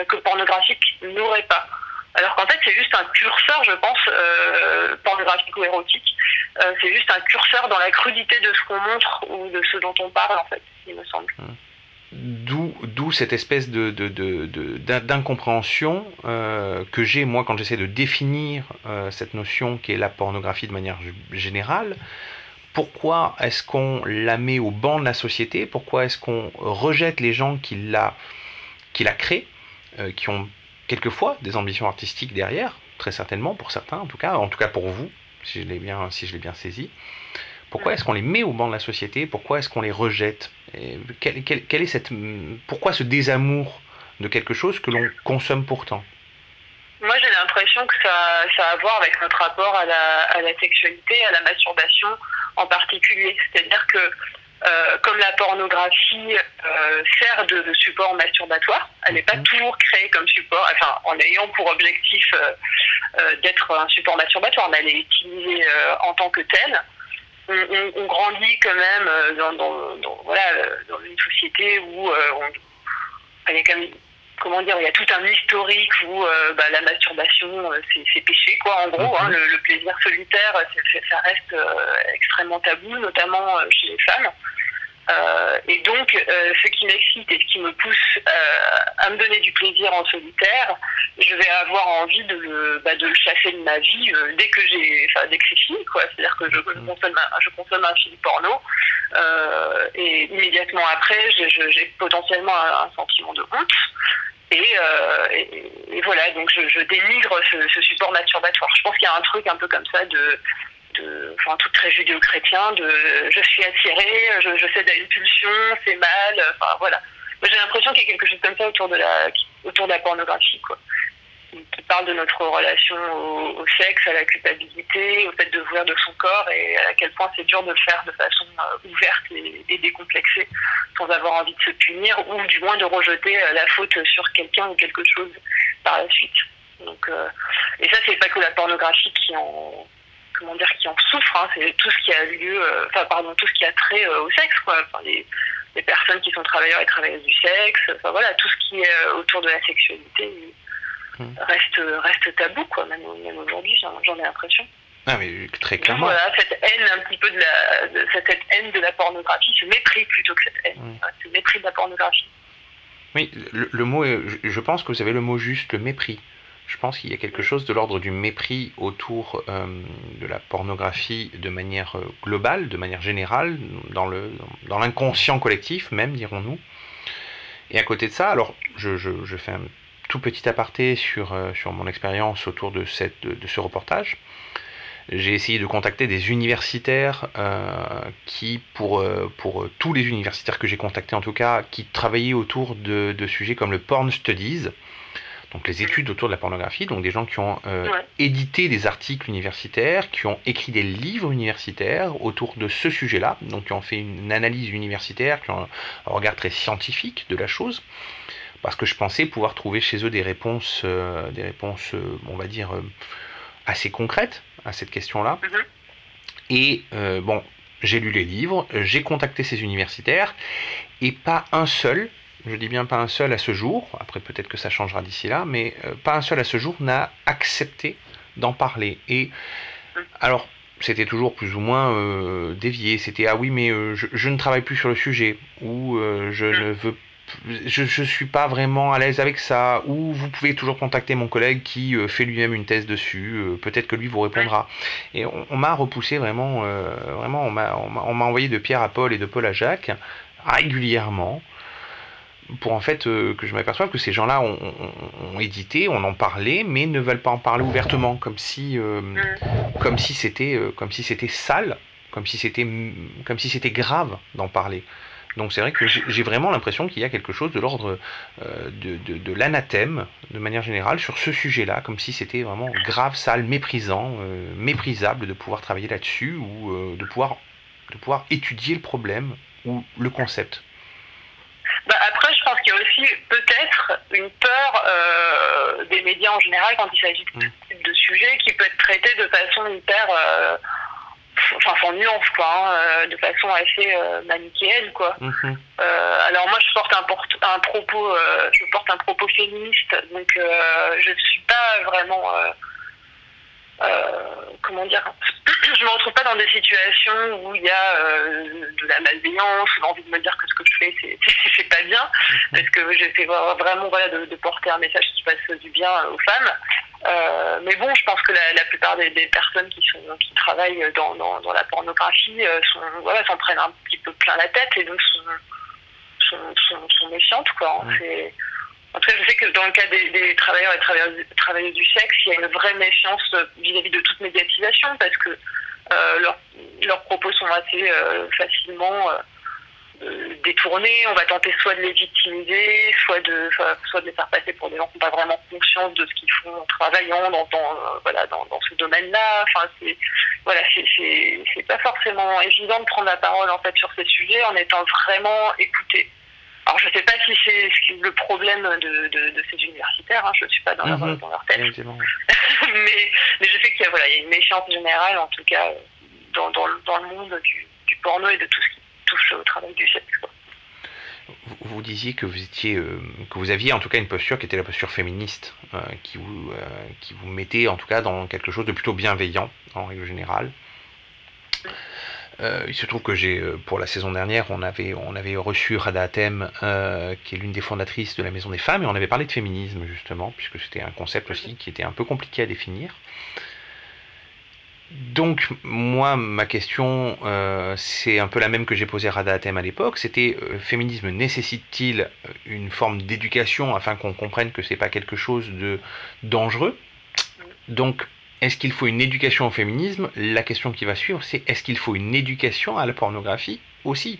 Speaker 16: que pornographique n'aurait pas. Alors qu'en fait, c'est juste un curseur, je pense, euh, pornographique ou érotique. Euh, c'est juste un curseur dans la crudité de ce qu'on montre ou de ce dont on parle, en fait, il me semble.
Speaker 1: D'où, d'où cette espèce de, de- de- de- d'in- d'incompréhension euh, que j'ai moi quand j'essaie de définir euh, cette notion qui est la pornographie de manière générale. Pourquoi est-ce qu'on la met au banc de la société? Pourquoi est-ce qu'on rejette les gens qui la, qui la créent, qui ont quelquefois des ambitions artistiques derrière, très certainement pour certains en tout cas, en tout cas pour vous, si je l'ai bien, si je l'ai bien saisi. Pourquoi est-ce qu'on les met au banc de la société? Pourquoi est-ce qu'on les rejette? Et est cette, Pourquoi ce désamour de quelque chose que l'on consomme pourtant?
Speaker 16: Moi, j'ai l'impression que ça, ça a à voir avec notre rapport à la, à la sexualité, à la masturbation en particulier. C'est-à-dire que, euh, comme la pornographie euh, sert de, de support masturbatoire, elle n'est pas toujours créée comme support, enfin, en ayant pour objectif euh, d'être un support masturbatoire, mais elle est utilisée en tant que telle. On, on- on grandit quand même dans, dans- dans- voilà, dans une société où on, il y a quand même comment dire, il y a tout un historique où euh, bah, la masturbation euh, c'est, péché quoi en gros, hein, le, le plaisir solitaire ça reste euh, extrêmement tabou, notamment chez les femmes. Euh, et donc, euh, ce qui m'excite et ce qui me pousse euh, à me donner du plaisir en solitaire, je vais avoir envie de le, bah, de le chasser de ma vie dès que j'ai, enfin dès que c'est fini, quoi. C'est-à-dire que je, je consomme, un, je consomme un film porno et immédiatement après, j'ai, potentiellement un, un sentiment de honte. Et, et, et voilà, donc je, je dénigre ce, ce support masturbatoire. Je pense qu'il y a un truc un peu comme ça de, de enfin, truc très judéo-chrétien, de je suis attiré, je, je cède à une pulsion, c'est mal, enfin voilà. J'ai l'impression qu'il y a quelque chose comme ça autour de la, autour de la pornographie, quoi. Qui- parle de notre relation au, sexe, à la culpabilité, au fait de jouir de son corps et à quel point c'est dur de le faire de façon euh, ouverte et, et décomplexée, sans avoir envie de se punir ou du moins de rejeter euh, la faute sur quelqu'un ou quelque chose par la suite. Donc, euh, et ça, c'est pas que la pornographie qui en, comment dire, qui en souffre, hein, c'est tout ce qui a lieu, euh, enfin, pardon, tout ce qui a trait euh, au sexe, quoi. Enfin, les, les personnes qui sont travailleurs et travailleuses du sexe, enfin voilà, tout ce qui est euh, autour de la sexualité reste, reste tabou, quoi, même, même aujourd'hui, j'en j'en ai l'impression.
Speaker 1: Ah mais très clairement.
Speaker 16: Voilà, cette haine un petit peu de la, de, cette, haine de la pornographie, ce mépris plutôt que cette haine, ce mépris de la pornographie.
Speaker 1: Oui, le, le mot, je pense que vous avez le mot juste, le mépris. Je pense qu'il y a quelque chose de l'ordre du mépris autour euh, de la pornographie de manière euh, globale, de manière générale, dans le dans l'inconscient collectif même, dirons-nous. Et à côté de ça, alors je, fais un tout petit aparté sur, euh, sur mon expérience autour de, cette, de, ce reportage. J'ai essayé de contacter des universitaires qui, pour, pour tous les universitaires que j'ai contactés en tout cas, qui travaillaient autour de, de sujets comme le porn studies, donc les études autour de la pornographie, donc des gens qui ont euh,
Speaker 16: Ouais.
Speaker 1: édité des articles universitaires, qui ont écrit des livres universitaires autour de ce sujet-là, donc qui ont fait une analyse universitaire, qui ont un regard très scientifique de la chose, parce que je pensais pouvoir trouver chez eux des réponses, euh, des réponses, euh, on va dire, assez concrètes à cette question-là. Et euh, bon, j'ai lu les livres, j'ai contacté ces universitaires, et pas un seul, je dis bien pas un seul à ce jour, après peut-être que ça changera d'ici là, mais euh, pas un seul à ce jour n'a accepté d'en parler. Et alors, c'était toujours plus ou moins euh, dévié. C'était ah oui, mais euh, je, ne travaille plus sur le sujet, ou je ne veux je ne suis pas vraiment à l'aise avec ça, ou vous pouvez toujours contacter mon collègue qui fait lui-même une thèse dessus, peut-être que lui vous répondra. Et on, m'a repoussé vraiment, vraiment, on m'a envoyé de Pierre à Paul et de Paul à Jacques régulièrement pour en fait euh, que je m'aperçoive que ces gens-là ont, ont- édité, on en parlait, mais ne veulent pas en parler ouvertement, comme si, euh, comme si c'était, euh, comme si c'était sale, comme si c'était, comme si c'était grave d'en parler. Donc c'est vrai que j'ai vraiment l'impression qu'il y a quelque chose de l'ordre de, de- de l'anathème, de manière générale, sur ce sujet-là, comme si c'était vraiment grave, sale, méprisant, méprisable de pouvoir travailler là-dessus ou de, pouvoir, de pouvoir étudier le problème ou le concept.
Speaker 16: Bah, après, je pense qu'il y a aussi peut-être une peur euh, des médias en général quand il s'agit de ce type de sujet qui peut être traité de façon hyper. euh, enfin, sans nuance, quoi, hein, euh, de façon assez euh, manichéenne, quoi. Euh, alors moi je porte un, porte- un propos euh, je porte un propos féministe donc euh, je ne suis pas vraiment comment dire je me retrouve pas dans des situations où il y a euh, de la malveillance l'envie de me dire que ce que je fais c'est pas bien parce que j'essaie vra- vraiment voilà de, de porter un message qui fasse du bien aux femmes Euh, mais bon je pense que la, la plupart des, des personnes qui sont qui travaillent dans, dans, dans la pornographie euh, sont voilà s'en prennent un petit peu plein la tête et donc sont sont, sont, sont méfiantes quoi. hein. C'est- En tout cas, je sais que dans le cas des, travailleurs et travailleuses, du sexe, il y a une vraie méfiance euh, vis-à-vis de toute médiatisation parce que euh, leurs, propos sont assez euh, facilement détournés. On va tenter soit de les victimiser, soit de, soit, de les faire passer pour des gens qui n'ont pas vraiment conscience de ce qu'ils font en travaillant dans, dans, voilà, dans, dans ce domaine-là. Enfin, c'est, voilà, c'est, c'est, c'est pas forcément évident de prendre la parole en fait sur ces sujets en étant vraiment écouté. Alors je sais pas si c'est le problème de, de, de ces universitaires, hein, je suis pas dans leur,
Speaker 1: Mhm.
Speaker 16: dans leur tête, mais, mais je sais qu'il y a, voilà, il y a une méfiance générale en tout cas dans, dans, le- dans le monde du, du porno et de tout ce qui touche au travail du sexe. quoi.
Speaker 1: Vous disiez que vous étiez, euh, que vous aviez en tout cas une posture qui était la posture féministe, euh, qui vous, euh, qui vous mettait en tout cas dans quelque chose de plutôt bienveillant en règle générale. Euh, il se trouve que j'ai, euh, pour la saison dernière, on avait, on avait reçu Rada Atem, euh, qui est l'une des fondatrices de la Maison des Femmes, et on avait parlé de féminisme justement, puisque c'était un concept aussi qui était un peu compliqué à définir. Donc, moi, ma question, c'est un peu la même que j'ai posée à Rada Atem à l'époque. C'était féminisme nécessite-t-il une forme d'éducation afin qu'on comprenne que c'est pas quelque chose de dangereux? Donc, est-ce qu'il faut une éducation au féminisme? La question qui va suivre, c'est est-ce qu'il faut une éducation à la pornographie aussi?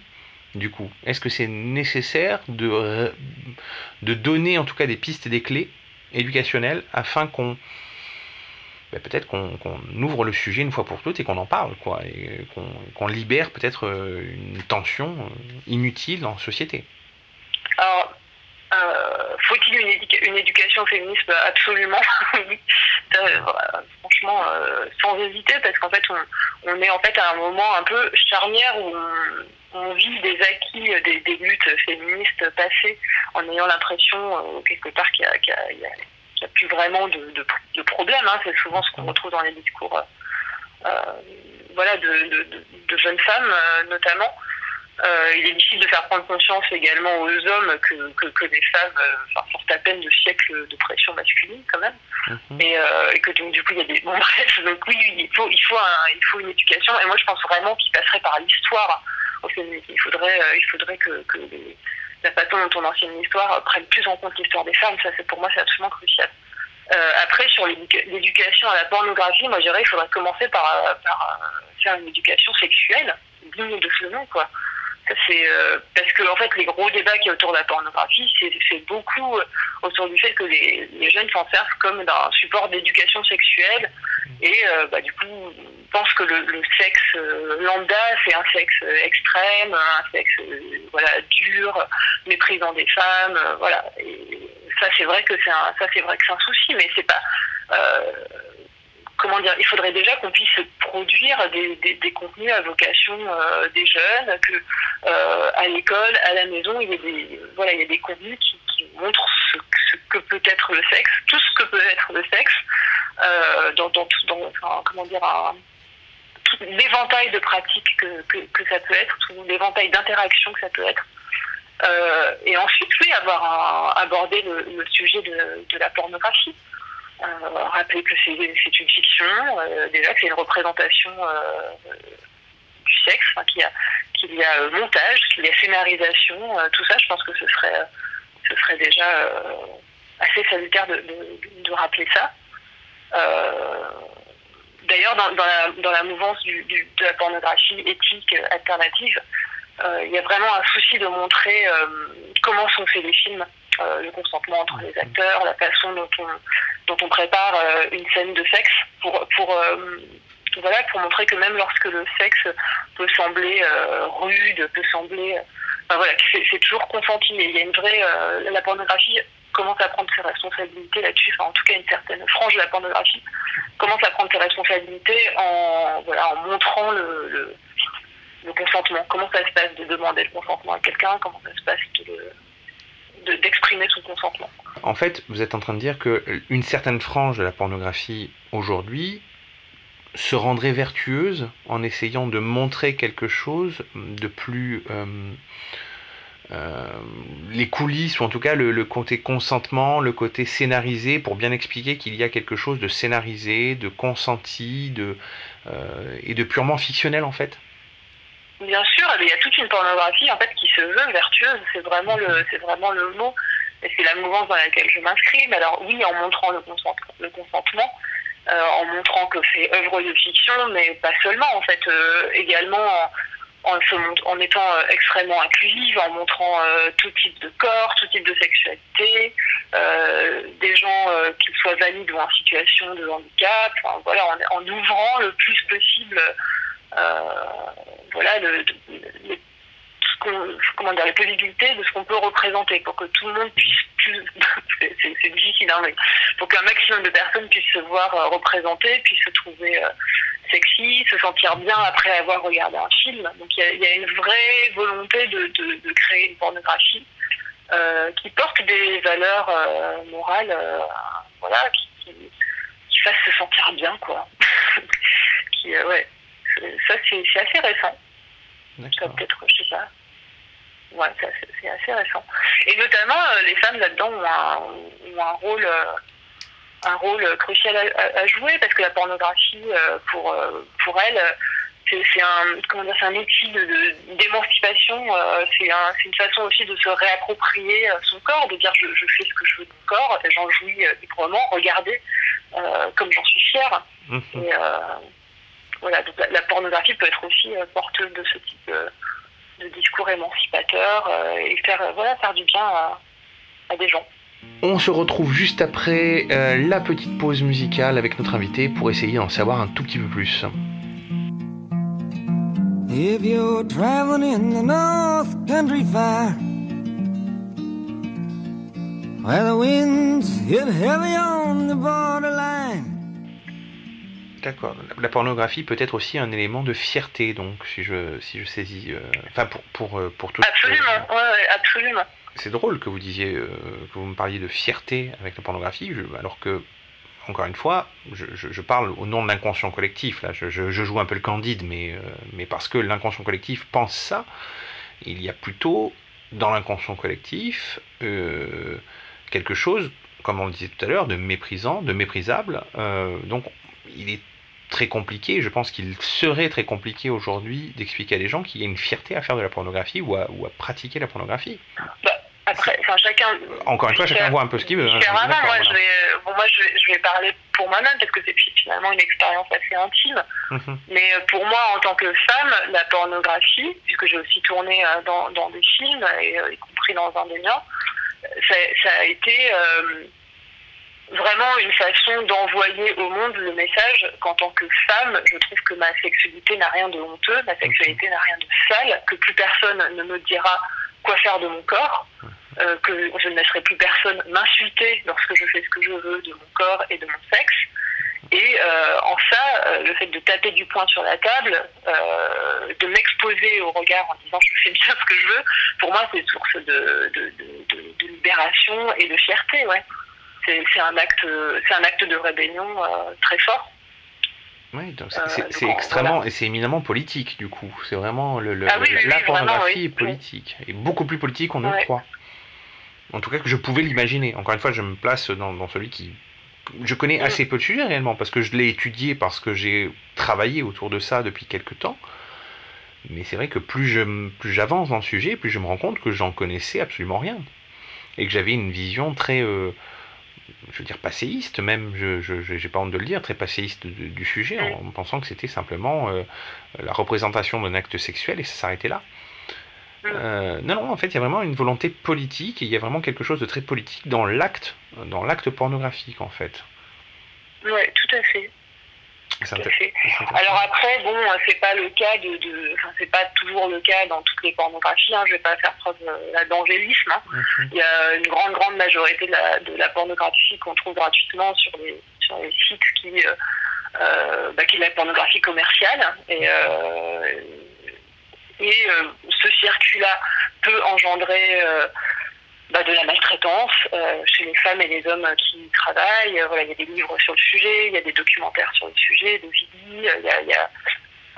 Speaker 1: Du coup, est-ce que c'est nécessaire de, de donner en tout cas des pistes et des clés éducationnelles afin qu'on ben, peut-être qu'on ouvre le sujet une fois pour toutes et qu'on en parle, quoi, et qu'on libère peut-être euh, une tension euh, inutile en société?
Speaker 16: Une, éduca- une éducation au féminisme Absolument. Euh, franchement, euh, sans hésiter, parce qu'en fait, on, est en fait à un moment un peu charnière où on, vit des acquis euh, des, luttes féministes passées en ayant l'impression, quelque part, qu'il y a, a- plus vraiment de, de, de problème. hein. C'est souvent ce qu'on retrouve dans les discours voilà, de, de, jeunes femmes, notamment. Euh, il est difficile de faire prendre conscience également aux hommes que, que, que les femmes euh, enfin, sortent à peine de siècles de pression masculine quand même. Et, euh, et que donc du coup il y a des bon bref donc oui il faut il faut un- il faut une éducation et moi je pense vraiment qu'il passerait par l'histoire féminisme. Il faudrait euh, il faudrait que, que les- la façon dont on enseigne l'histoire prenne plus en compte l'histoire des femmes ça c'est pour moi c'est absolument crucial. Après sur l'éduca- l'éducation à la pornographie moi je dirais il faudrait commencer par, par faire une éducation sexuelle digne de ce nom quoi. C'est euh, parce que en fait les gros débats qu'il y a autour de la pornographie, c'est beaucoup euh, autour du fait que les, les jeunes s'en servent comme d'un support d'éducation sexuelle et euh, bah, du coup pensent que le, le sexe euh, lambda c'est un sexe euh, extrême, un sexe voilà dur, méprisant des femmes, voilà. Et ça c'est vrai que c'est un ça c'est vrai que c'est un souci, mais c'est pas comment dire, il faudrait déjà qu'on puisse produire des, des, contenus à vocation euh, des jeunes, que euh, à l'école, à la maison, il y a des, voilà, il y a des contenus qui, montrent ce, ce, que peut être le sexe, tout ce que peut être le sexe, euh, dans, dans, dans comment dire, l'éventail de pratiques que, que, ça peut être, tout l'éventail d'interactions que ça peut être. Et ensuite, oui, avoir un, abordé le, le, sujet de, de la pornographie. Euh, rappeler que c'est une fiction, euh, déjà que c'est une représentation euh, du sexe, qu'il y a, a montage, qu'il y a scénarisation, tout ça, je pense que ce serait, ce serait déjà assez salutaire de, rappeler ça. D'ailleurs, dans, la, mouvance du, de la pornographie éthique alternative, il y a vraiment un souci de montrer comment sont faits les films euh, le consentement entre les acteurs, la façon dont on, prépare euh, une scène de sexe pour, pour, euh, voilà, pour montrer que même lorsque le sexe peut sembler rude, peut sembler... Voilà, c'est toujours consenti, mais il y a une vraie... la pornographie commence à prendre ses responsabilités là-dessus, en tout cas une certaine frange de la pornographie commence à prendre ses responsabilités en, voilà, en montrant le, le consentement. Comment ça se passe de demander le consentement à quelqu'un, comment ça se passe de d'exprimer son consentement.
Speaker 1: En fait, vous êtes en train de dire qu'une certaine frange de la pornographie aujourd'hui se rendrait vertueuse en essayant de montrer quelque chose de plus... Euh, euh, les coulisses, ou en tout cas le, côté consentement, le côté scénarisé, pour bien expliquer qu'il y a quelque chose de scénarisé, de consenti, euh, et de purement fictionnel en fait
Speaker 16: Bien sûr, il y a toute une pornographie en fait qui se veut vertueuse. C'est vraiment le, c'est vraiment le mot. Et c'est la mouvance dans laquelle je m'inscris. Mais alors oui, en montrant le, consent, le consentement, euh, en montrant que c'est œuvre de fiction, mais pas seulement en fait, euh, également en, étant euh, extrêmement inclusive, en montrant tout type de corps, tout type de sexualité, des gens qu'ils soient valides ou en situation de handicap. En ouvrant le plus possible. Euh, voilà le, comment dire, les possibilités de ce qu'on peut représenter pour que tout le monde puisse plus c'est difficile hein, mais pour qu'un maximum de personnes puissent se voir euh, représentées puissent se trouver euh, sexy se sentir bien après avoir regardé un film. Donc il y, a, une vraie volonté de, de, créer une pornographie euh, qui porte des valeurs morales voilà qui, qui, qui fasse se sentir bien quoi. Qui ouais ça c'est assez récent ça peut-être, je sais pas. Ouais, c'est assez récent. Et notamment, euh, les femmes là-dedans ont un, ont un rôle, euh, un rôle crucial à, à, jouer parce que la pornographie, euh, pour, euh, pour elles, c'est un, comment dire, un outil d'émancipation. c'est un, une façon aussi de se réapproprier son corps, de dire je, je fais ce que je veux de mon corps, j'en jouis librement, regardez comme j'en suis fière. Mmh. Et, voilà, donc la, la, pornographie peut être aussi euh, porteuse de ce type de, de discours émancipateur euh, et faire, euh, voilà, faire du bien à, à, des gens.
Speaker 1: On se retrouve juste après euh, la petite pause musicale avec notre invité pour essayer d'en savoir un tout petit peu plus. If you're traveling in the North Country Fire Where the winds hit heavy on the borderline D'accord. La pornographie peut être aussi un élément de fierté, donc, si je, si je saisis. Euh, enfin, pour, pour, euh, pour tout.
Speaker 16: Absolument, euh, ouais, absolument.
Speaker 1: C'est drôle que vous disiez, euh, que vous me parliez de fierté avec la pornographie, je, alors que, encore une fois, je, je, je parle au nom de l'inconscient collectif. Là, je, joue un peu le candide, mais, mais parce que l'inconscient collectif pense ça, il y a plutôt dans l'inconscient collectif quelque chose, comme on le disait tout à l'heure, de méprisant, de méprisable. donc, il est très compliqué. Je pense qu'il serait très compliqué aujourd'hui d'expliquer à des gens qu'il y a une fierté à faire de la pornographie ou à, ou à pratiquer la pornographie.
Speaker 16: Bah, après, enfin, chacun.
Speaker 1: Encore une fois, chacun voit un peu ce qu'il veut. Hein,
Speaker 16: moi, voilà. je vais, bon, moi je, vais, je vais parler pour moi-même parce que c'est finalement une expérience assez intime. Mm -hmm. Mais pour moi, en tant que femme, la pornographie, puisque j'ai aussi tourné dans, dans des films, et, y compris dans un des miens, ça, ça a été. Euh, vraiment une façon d'envoyer au monde le message qu'en tant que femme, je trouve que ma sexualité n'a rien de honteux, ma sexualité n'a rien de sale, que plus personne ne me dira quoi faire de mon corps, euh, que je ne laisserai plus personne m'insulter lorsque je fais ce que je veux de mon corps et de mon sexe, Et euh, en ça, euh, le fait de taper du poing sur la table, de m'exposer au regard en disant je fais bien ce que je veux, pour moi c'est source de- de libération et de fierté. Ouais. C'est un acte, c'est un acte de rébellion euh, très fort.
Speaker 1: Oui, donc c'est-
Speaker 16: Euh,
Speaker 1: c'est
Speaker 16: voilà.
Speaker 1: extrêmement et c'est éminemment politique du coup. C'est vraiment le, le-
Speaker 16: Ah oui,
Speaker 1: la,
Speaker 16: oui, vraiment,
Speaker 1: pornographie est politique et beaucoup plus politique qu'on ne
Speaker 16: Ouais.
Speaker 1: le croit. En tout cas que je pouvais l'imaginer. Encore une fois, je me place dans, dans celui qui je connais
Speaker 16: Mm.
Speaker 1: assez peu de sujets réellement parce que je l'ai étudié parce que j'ai travaillé autour de ça depuis quelque temps. Mais c'est vrai que plus je plus j'avance dans le sujet, plus je me rends compte que j'en connaissais absolument rien et que j'avais une vision très euh, je veux dire passéiste même, je j'ai pas honte de le dire, très passéiste de- du sujet, en, en pensant que c'était simplement euh, la représentation d'un acte sexuel et ça s'arrêtait là. Euh, non, non, en fait, il y a vraiment une volonté politique et il y a vraiment quelque chose de très politique dans l'acte, dans l'acte pornographique, en fait.
Speaker 16: Ouais, tout à fait. Alors après, bon, c'est pas le cas de, c'est pas toujours le cas dans toutes les pornographies. Hein, je vais pas faire preuve euh, d'angélisme. hein. Il y a une grande, grande majorité de la, de la pornographie qu'on trouve gratuitement sur les, sur les sites qui, euh, euh, bah, qui est la pornographie commerciale. Et, euh, et euh, ce circuit-là peut engendrer euh, bah, de la maltraitance euh, chez les femmes et les hommes qui y travaillent. Euh, voilà, il y a des livres sur le sujet, il y a des documentaires sur le sujet, de Vidi, il y a,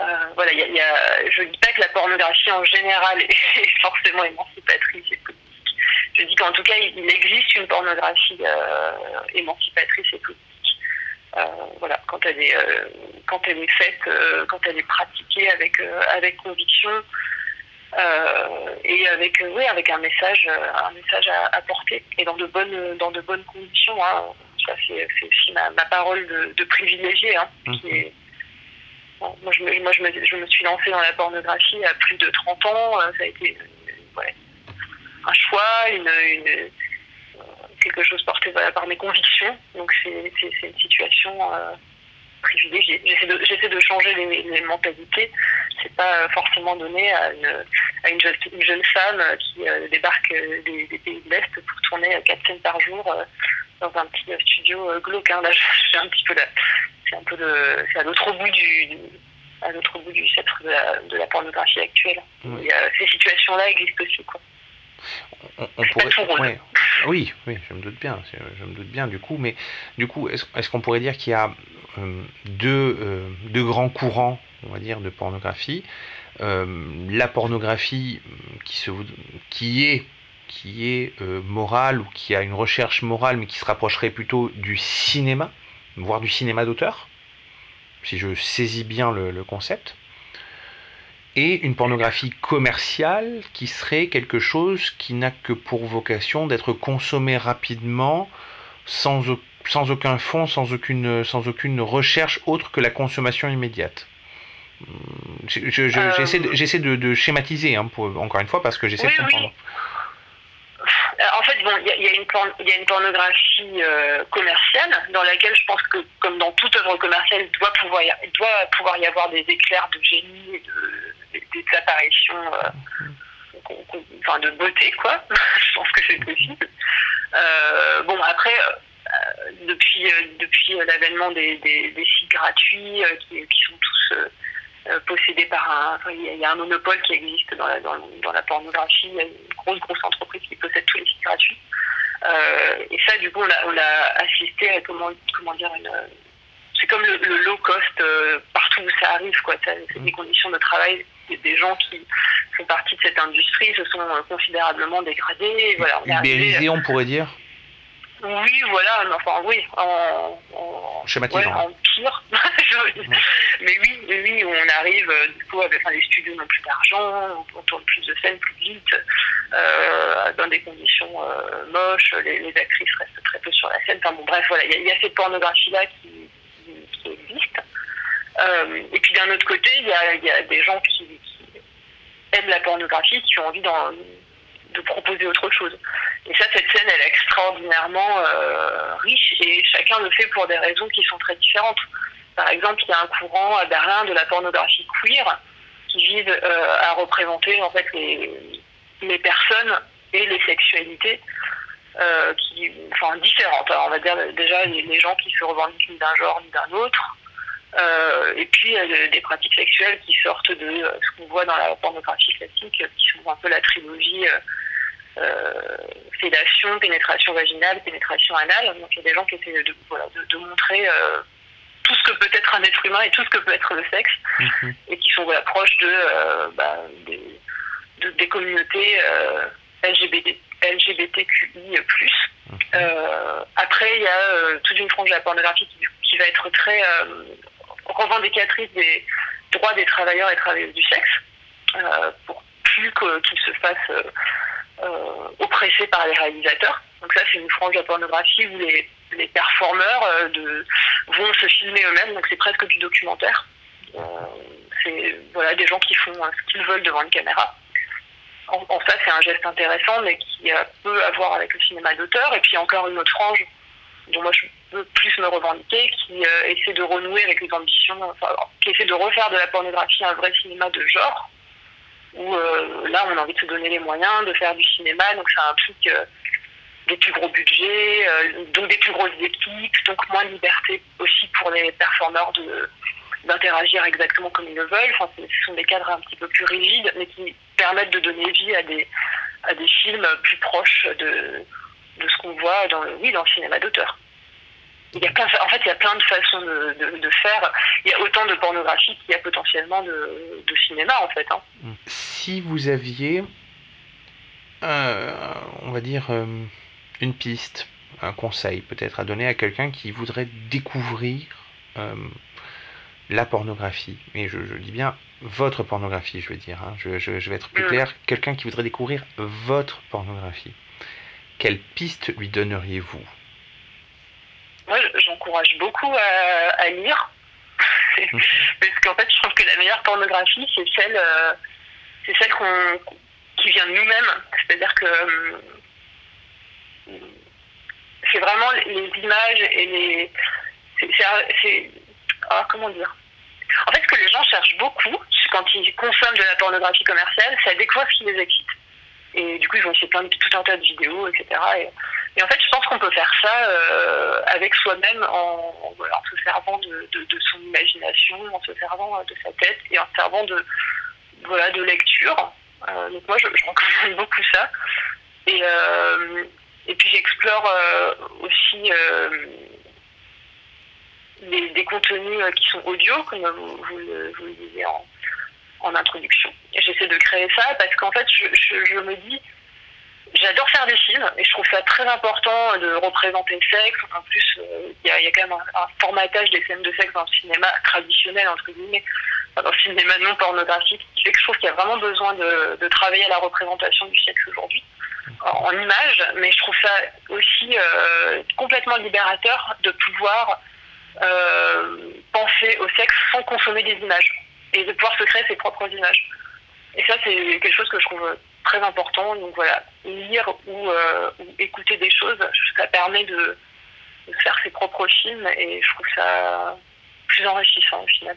Speaker 16: euh, voilà, il y a, je ne dis pas que la pornographie en général est forcément émancipatrice et politique. Je dis qu'en tout cas, il existe une pornographie émancipatrice et politique. Voilà, quand elle est, quand elle est faite, quand elle est pratiquée avec, avec conviction et avec, euh, oui, avec un message, euh, un message à, à porter et dans de bonnes, dans de bonnes conditions. hein. Ça, c'est aussi ma, ma parole de, de privilégié. Hein, qui est- bon, moi, je me, moi je, me, je me suis lancée dans la pornographie à plus de 30 ans. euh, Ça a été euh, ouais, un choix, une, une, euh, quelque chose porté par mes convictions. Donc c'est une situation euh, J'essaie de, de changer les, les mentalités. C'est pas euh, forcément donné à une, à une, jeune, une jeune femme euh, qui euh, débarque des, des pays de l'Est pour tourner euh, quatre scènes par jour euh, dans un petit studio glauque. hein. Là, j'ai un petit peu c'est un peu de, c'est à l'autre bout du, du- à l'autre bout du sceptre de la, de la pornographie actuelle.
Speaker 1: Oui.
Speaker 16: Et, euh, ces situations-là existent aussi, quoi.
Speaker 1: On, on pourrait, ouais. Oui, oui, je me doute bien, je me doute bien du coup, mais du coup, est-ce qu'on pourrait dire qu'il y a euh, deux, euh, deux grands courants, on va dire, de pornographie Euh, La pornographie qui, se, qui est, qui est morale ou qui a une recherche morale, mais qui se rapprocherait plutôt du cinéma, voire du cinéma d'auteur, si je saisis bien le, le concept et une pornographie commerciale qui serait quelque chose qui n'a que pour vocation d'être consommé rapidement sans, au- sans aucun fond, sans aucune, sans aucune recherche autre que la consommation immédiate. Hum, je- je- je-
Speaker 16: Euh,
Speaker 1: J'essaie de, schématiser, hein, pour, encore une fois, parce que j'essaie
Speaker 16: Oui,
Speaker 1: de comprendre.
Speaker 16: Euh, En fait, bon, il y, a- y une porn- il y a une pornographie euh, commerciale dans laquelle je pense que, comme dans toute œuvre commerciale, il doit pouvoir y, doit pouvoir y avoir des éclairs de génie de, des, apparitions euh, enfin, de beauté, quoi. je pense que c'est possible. Euh, bon, après, euh, depuis, depuis l'avènement des, sites gratuits qui, sont tous possédés par un. Il y, a- un monopole qui existe dans la, pornographie. Il y a une grosse, grosse entreprise qui possède tous les sites gratuits. Et ça, du coup, on a, assisté à comment, comment dire une. C'est comme le, low cost partout où ça arrive, quoi. C'est des conditions de travail des, des gens qui font partie de cette industrie se sont euh, considérablement dégradées. Et Voilà, on
Speaker 1: Ubérisé, on pourrait dire
Speaker 16: oui, voilà, enfin oui, en, en,
Speaker 1: Schématisant.
Speaker 16: ouais, en pire. Mais oui, oui, on arrive, euh, du coup, avec enfin, les studios n'ont plus d'argent, on tourne plus de scènes plus vite, euh, dans des conditions euh, moches, les, les actrices restent très peu sur la scène. Enfin bon, bref, voilà, il y, a- il y a cette pornographie-là qui, qui, qui existe. Euh, et puis d'un autre côté, il y a, des gens qui, aiment la pornographie, qui ont envie de proposer autre chose. Et ça, cette scène, elle est extraordinairement euh, riche et chacun le fait pour des raisons qui sont très différentes. Par exemple, il y a un courant à Berlin de la pornographie queer qui vise euh, à représenter en fait les, personnes et les sexualités différentes. On va dire déjà les, les gens qui se revendiquent ni d'un genre ni d'un autre. Euh, et puis euh, des pratiques sexuelles qui sortent de euh, ce qu'on voit dans la pornographie classique, qui sont un peu la trilogie euh, euh, fellation, pénétration vaginale, pénétration anale. Donc il y a des gens qui essaient de, voilà, de, de montrer euh, tout ce que peut être un être humain et tout ce que peut être le sexe, et qui sont voilà, proches de, euh, bah, des, de- des communautés euh, LGBT, LGBTQI+. Euh, après, il y a euh, toute une frange de la pornographie qui, qui va être très euh, revendicatrice des droits des travailleurs et travailleuses du sexe, euh, pour plus qu'ils se fassent euh, euh, oppressés par les réalisateurs. Donc ça, c'est une frange de la pornographie où les, les performeurs euh, vont se filmer eux-mêmes, donc c'est presque du documentaire. C'est voilà, des gens qui font ce qu'ils veulent devant une caméra. En, ça, c'est un geste intéressant, mais qui peut avoir avec le cinéma d'auteur. Et puis encore une autre frange dont moi je peux plus me revendiquer, qui euh, essaie de renouer avec les ambitions, qui essaie de refaire de la pornographie un vrai cinéma de genre, où euh, là on a envie de se donner les moyens de faire du cinéma, donc ça implique euh, des plus gros budgets, euh, donc des plus grosses équipes, donc moins de liberté aussi pour les performeurs de d'interagir exactement comme ils le veulent. Enfin, ce sont des cadres un petit peu plus rigides, mais qui permettent de donner vie à des, à des films plus proches de, de ce qu'on voit dans oui, dans le cinéma d'auteur. Il y a plein, en fait, il y a plein de façons de, de, de faire. Il y a autant de pornographie qu'il y a potentiellement de, de cinéma, en fait. hein.
Speaker 1: Si vous aviez, euh, on va dire, euh, une piste, un conseil peut-être à donner à quelqu'un qui voudrait découvrir euh, la pornographie, et je, je dis bien votre pornographie, je veux dire, hein, je, je- je vais être plus
Speaker 16: Mm.
Speaker 1: clair, quelqu'un qui voudrait découvrir votre pornographie, quelle piste lui donneriez-vous?
Speaker 16: Moi, je- j'encourage beaucoup à, lire. Parce qu'en fait, je trouve que la meilleure pornographie, c'est celle, euh, c'est celle qu'on, qui vient de nous-mêmes. C'est-à-dire que euh, c'est vraiment les images et les. C'est, c'est- ah, comment dire? En fait, ce que les gens cherchent beaucoup quand ils consomment de la pornographie commerciale, c'est à découvrir ce qui les excite. Et du coup, ils vont essayer plein de, tout un tas de vidéos, etc. Et, et en fait, je pense qu'on peut faire ça euh, avec soi-même en, se servant de, son imagination, en se servant euh, de sa tête et en se servant de, voilà, de lecture. Euh, donc moi, je, je recommande beaucoup ça. Et, et puis j'explore aussi des, des contenus qui sont audio, comme vous, vous le, disiez en, introduction. J'essaie de créer ça parce qu'en fait, je, je me dis, j'adore faire des films et je trouve ça très important de représenter le sexe. En plus, euh, il y, a, quand même un, formatage des scènes de sexe dans le cinéma traditionnel, entre guillemets, dans le cinéma non pornographique, qui fait que je trouve qu'il y a vraiment besoin de, travailler à la représentation du sexe aujourd'hui en, en images, mais je trouve ça aussi euh, complètement libérateur de pouvoir euh, penser au sexe sans consommer des images et de pouvoir se créer ses propres images. Et ça, c'est quelque chose que je trouve très important. Donc voilà, lire ou, euh, ou écouter des choses, ça permet de, faire ses propres films et je trouve ça plus enrichissant au final,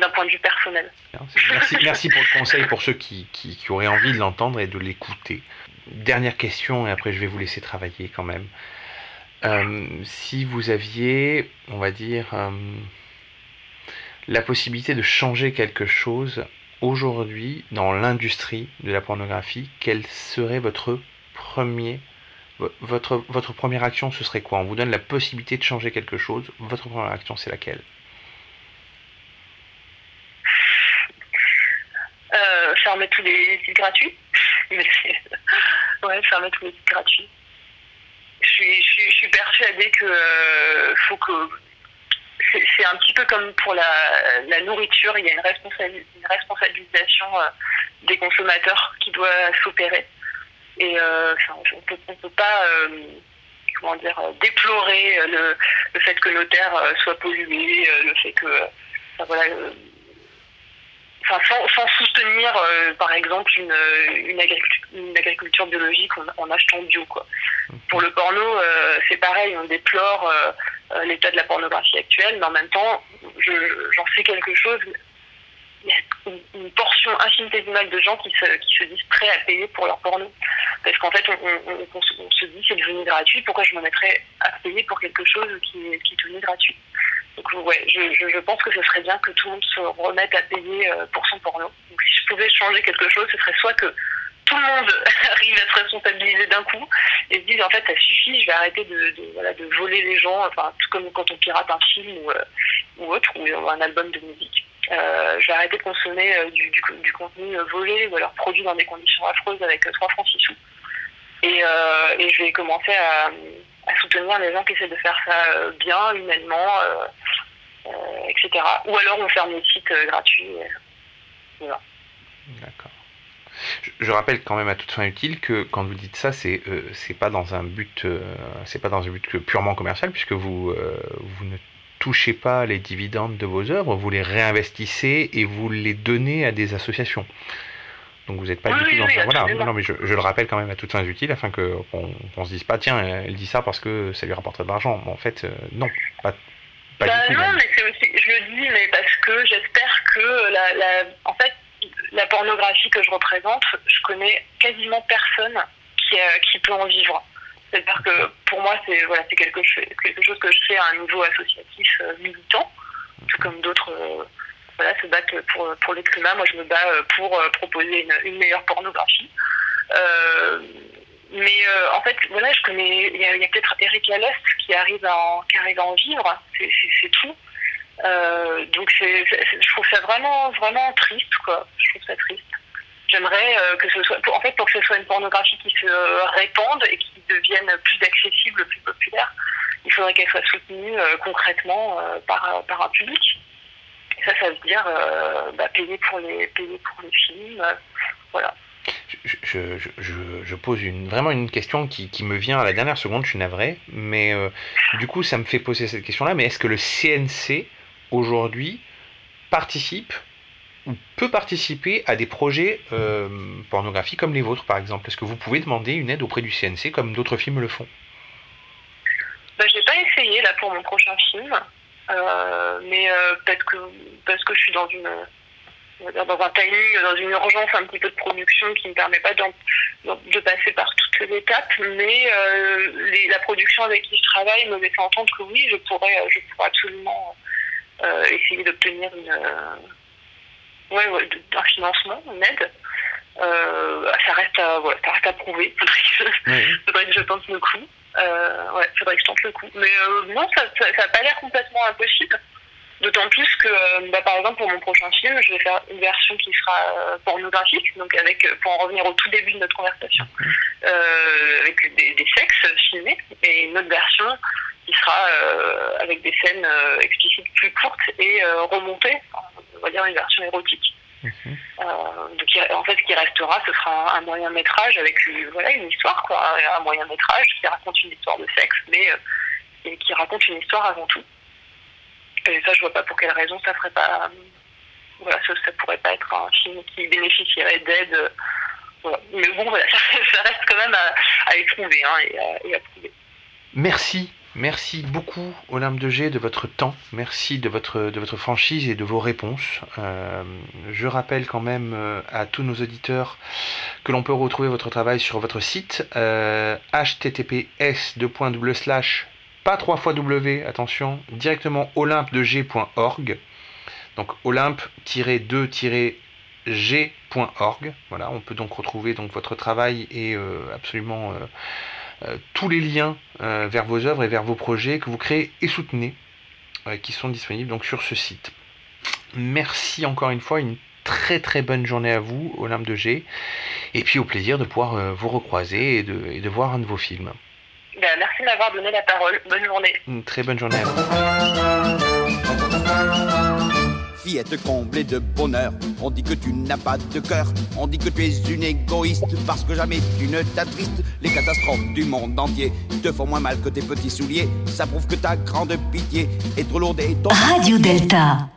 Speaker 16: d'un point de vue personnel.
Speaker 1: Merci, merci pour le conseil pour ceux qui, qui- qui auraient envie de l'entendre et de l'écouter. Dernière question, et après je vais vous laisser travailler quand même. Euh, si vous aviez, on va dire, euh, la possibilité de changer quelque chose aujourd'hui dans l'industrie de la pornographie, quel serait votre premier, vo- votre, votre première action, ce serait quoi? On vous donne la possibilité de changer quelque chose, votre première action, c'est laquelle?
Speaker 16: Euh, fermer tous les sites gratuits. Ouais, fermer tous les sites gratuits. Je suis, je suis, je suis persuadée que euh, faut que c'est un petit peu comme pour la, la nourriture, il y a une, responsabili- une responsabilisation euh, des consommateurs qui doit s'opérer. Et euh, enfin, on peut, on peut pas euh, comment dire déplorer le, le fait que nos terres soient polluées, le fait que enfin, voilà enfin, sans, sans soutenir, euh, par exemple, une, une, agriculture, une agriculture biologique en, en achetant bio. Quoi. Pour le porno, euh, c'est pareil, on déplore l'état de la pornographie actuelle, mais en même temps, je- j'en sais quelque chose. Il y a une, portion infinitésimale de gens qui se, disent prêts à payer pour leur porno. Parce qu'en fait, on, se- dit c'est devenu gratuit, pourquoi je me mettrais à payer pour quelque chose qui qui est devenu gratuit Donc ouais, je, je, je pense que ce serait bien que tout le monde se remette à payer euh, pour son porno. Donc si je pouvais changer quelque chose, ce serait soit que tout le monde arrive à se responsabiliser d'un coup et se dise en fait ça suffit, je vais arrêter de, voler les gens, enfin tout comme quand on pirate un film ou, euh, autre, ou un album de musique. Euh, je vais arrêter de consommer euh, du, contenu volé ou alors produit dans des conditions affreuses avec euh, 3 francs 6 sous. Et, je vais commencer à, soutenir les gens qui essaient de faire ça bien, humainement, etc. Ou alors on ferme les sites gratuits.
Speaker 1: D'accord. Je, rappelle quand même à toute fin utile que quand vous dites ça, c'est euh, c'est pas dans un but, euh, c'est pas dans un but purement commercial, puisque vous euh, vous ne touchez pas les dividendes de vos œuvres, vous les réinvestissez et vous les donnez à des associations. Donc vous n'êtes pas
Speaker 16: Oui,
Speaker 1: du tout
Speaker 16: oui,
Speaker 1: dans
Speaker 16: oui,
Speaker 1: voilà. Non, mais je, je le rappelle quand même à toutes fins utiles afin que qu'on qu'on se dise pas tiens elle dit ça parce que ça lui rapporterait de l'argent. En fait euh, non, pas, pas
Speaker 16: Bah
Speaker 1: du tout.
Speaker 16: non,
Speaker 1: même.
Speaker 16: mais c'est aussi, je le dis, mais parce que j'espère que la, la, en fait, la pornographie que je représente, je connais quasiment personne qui, euh, qui peut en vivre. C'est-à-dire que pour moi, c'est voilà, quelque, quelque chose que je fais à un niveau associatif euh, militant, tout comme d'autres euh, voilà, se battent pour, pour les climat. Moi, je me bats pour proposer une, meilleure pornographie. Mais en fait, voilà, je connais. Il y a, peut-être Eric Laleste qui arrive à en, qui arrive à en vivre. C'est tout. Euh, donc je trouve ça vraiment, vraiment triste, quoi. Je trouve ça triste. J'aimerais euh, que ce soit, en fait, pour que ce soit une pornographie qui se euh, répande et qui devienne plus accessible, plus populaire, il faudrait qu'elle soit soutenue concrètement par, par un public. Ça, ça veut dire bah, payer pour les, payer pour les films, voilà.
Speaker 1: je, je- pose une, vraiment une question qui, me vient à la dernière seconde, je suis navré, mais du coup ça me fait poser cette question-là, mais est-ce que le CNC aujourd'hui participe ou peut participer à des projets euh, pornographiques comme les vôtres par exemple. Est-ce que vous pouvez demander une aide auprès du CNC comme d'autres films le font?
Speaker 16: Bah, j'ai pas essayé là pour mon prochain film, euh, mais euh, que parce que je suis dans une dans un timing, dans une urgence un petit peu de production qui ne me permet pas de passer par toutes les étapes, mais euh, la production avec qui je travaille me laisse entendre que oui, je pourrais, je pourrais absolument essayer d'obtenir une euh, ouais, ouais, un financement, une aide. Euh, ça reste à voilà, ça reste à prouver. Faudrait que, faudrait que je tente le coup. Euh, ouais, faudrait que je tente le coup. Mais euh, non, ça, ça, ça a pas l'air complètement impossible. D'autant plus que, euh, bah, par exemple, pour mon prochain film, je vais faire une version qui sera euh, pornographique, donc avec, euh, pour en revenir au tout début de notre conversation, euh, avec des, des sexes filmés, et une autre version qui sera euh, avec des scènes euh, explicites plus courtes et euh, remontées, on va dire une version érotique. Euh, donc, en fait, ce qui restera, ce sera un, un moyen métrage avec une, voilà, une histoire, quoi, un moyen métrage qui raconte une histoire de sexe, mais euh, et qui raconte une histoire avant tout. Et ça, je vois pas pour quelle raison ça ferait pas. Voilà, ça, ça pourrait pas être un film qui bénéficierait d'aide. voilà. Mais bon, voilà, ça, ça reste quand même à, à éprouver hein, et, à, et à prouver.
Speaker 1: Merci, merci beaucoup Olympe de G de votre temps, merci de votre, de votre franchise et de vos réponses. Euh, je rappelle quand même euh, à tous nos auditeurs que l'on peut retrouver votre travail sur votre site euh, https pas 3 fois W, attention, directement olympedeg.org. Donc olympe-2-g.org. Voilà, on peut donc retrouver donc votre travail et absolument tous les liens euh, vers vos œuvres et vers vos projets que vous créez et soutenez, euh, qui sont disponibles donc sur ce site. Merci encore une fois, une très très bonne journée à vous, Olympe de G, et puis au plaisir de pouvoir euh, vous recroiser et de, et de voir un de vos films.
Speaker 16: Ben, merci de m'avoir donné la parole. Bonne journée.
Speaker 1: Une très bonne journée à vous.
Speaker 17: Fillette comblée de bonheur, on dit que tu n'as pas de cœur, on dit que tu es une égoïste parce que jamais tu ne t'attristes. Les catastrophes du monde entier te font moins mal que tes petits souliers, ça prouve que ta grande pitié est trop lourde et ton.
Speaker 2: Radio Delta.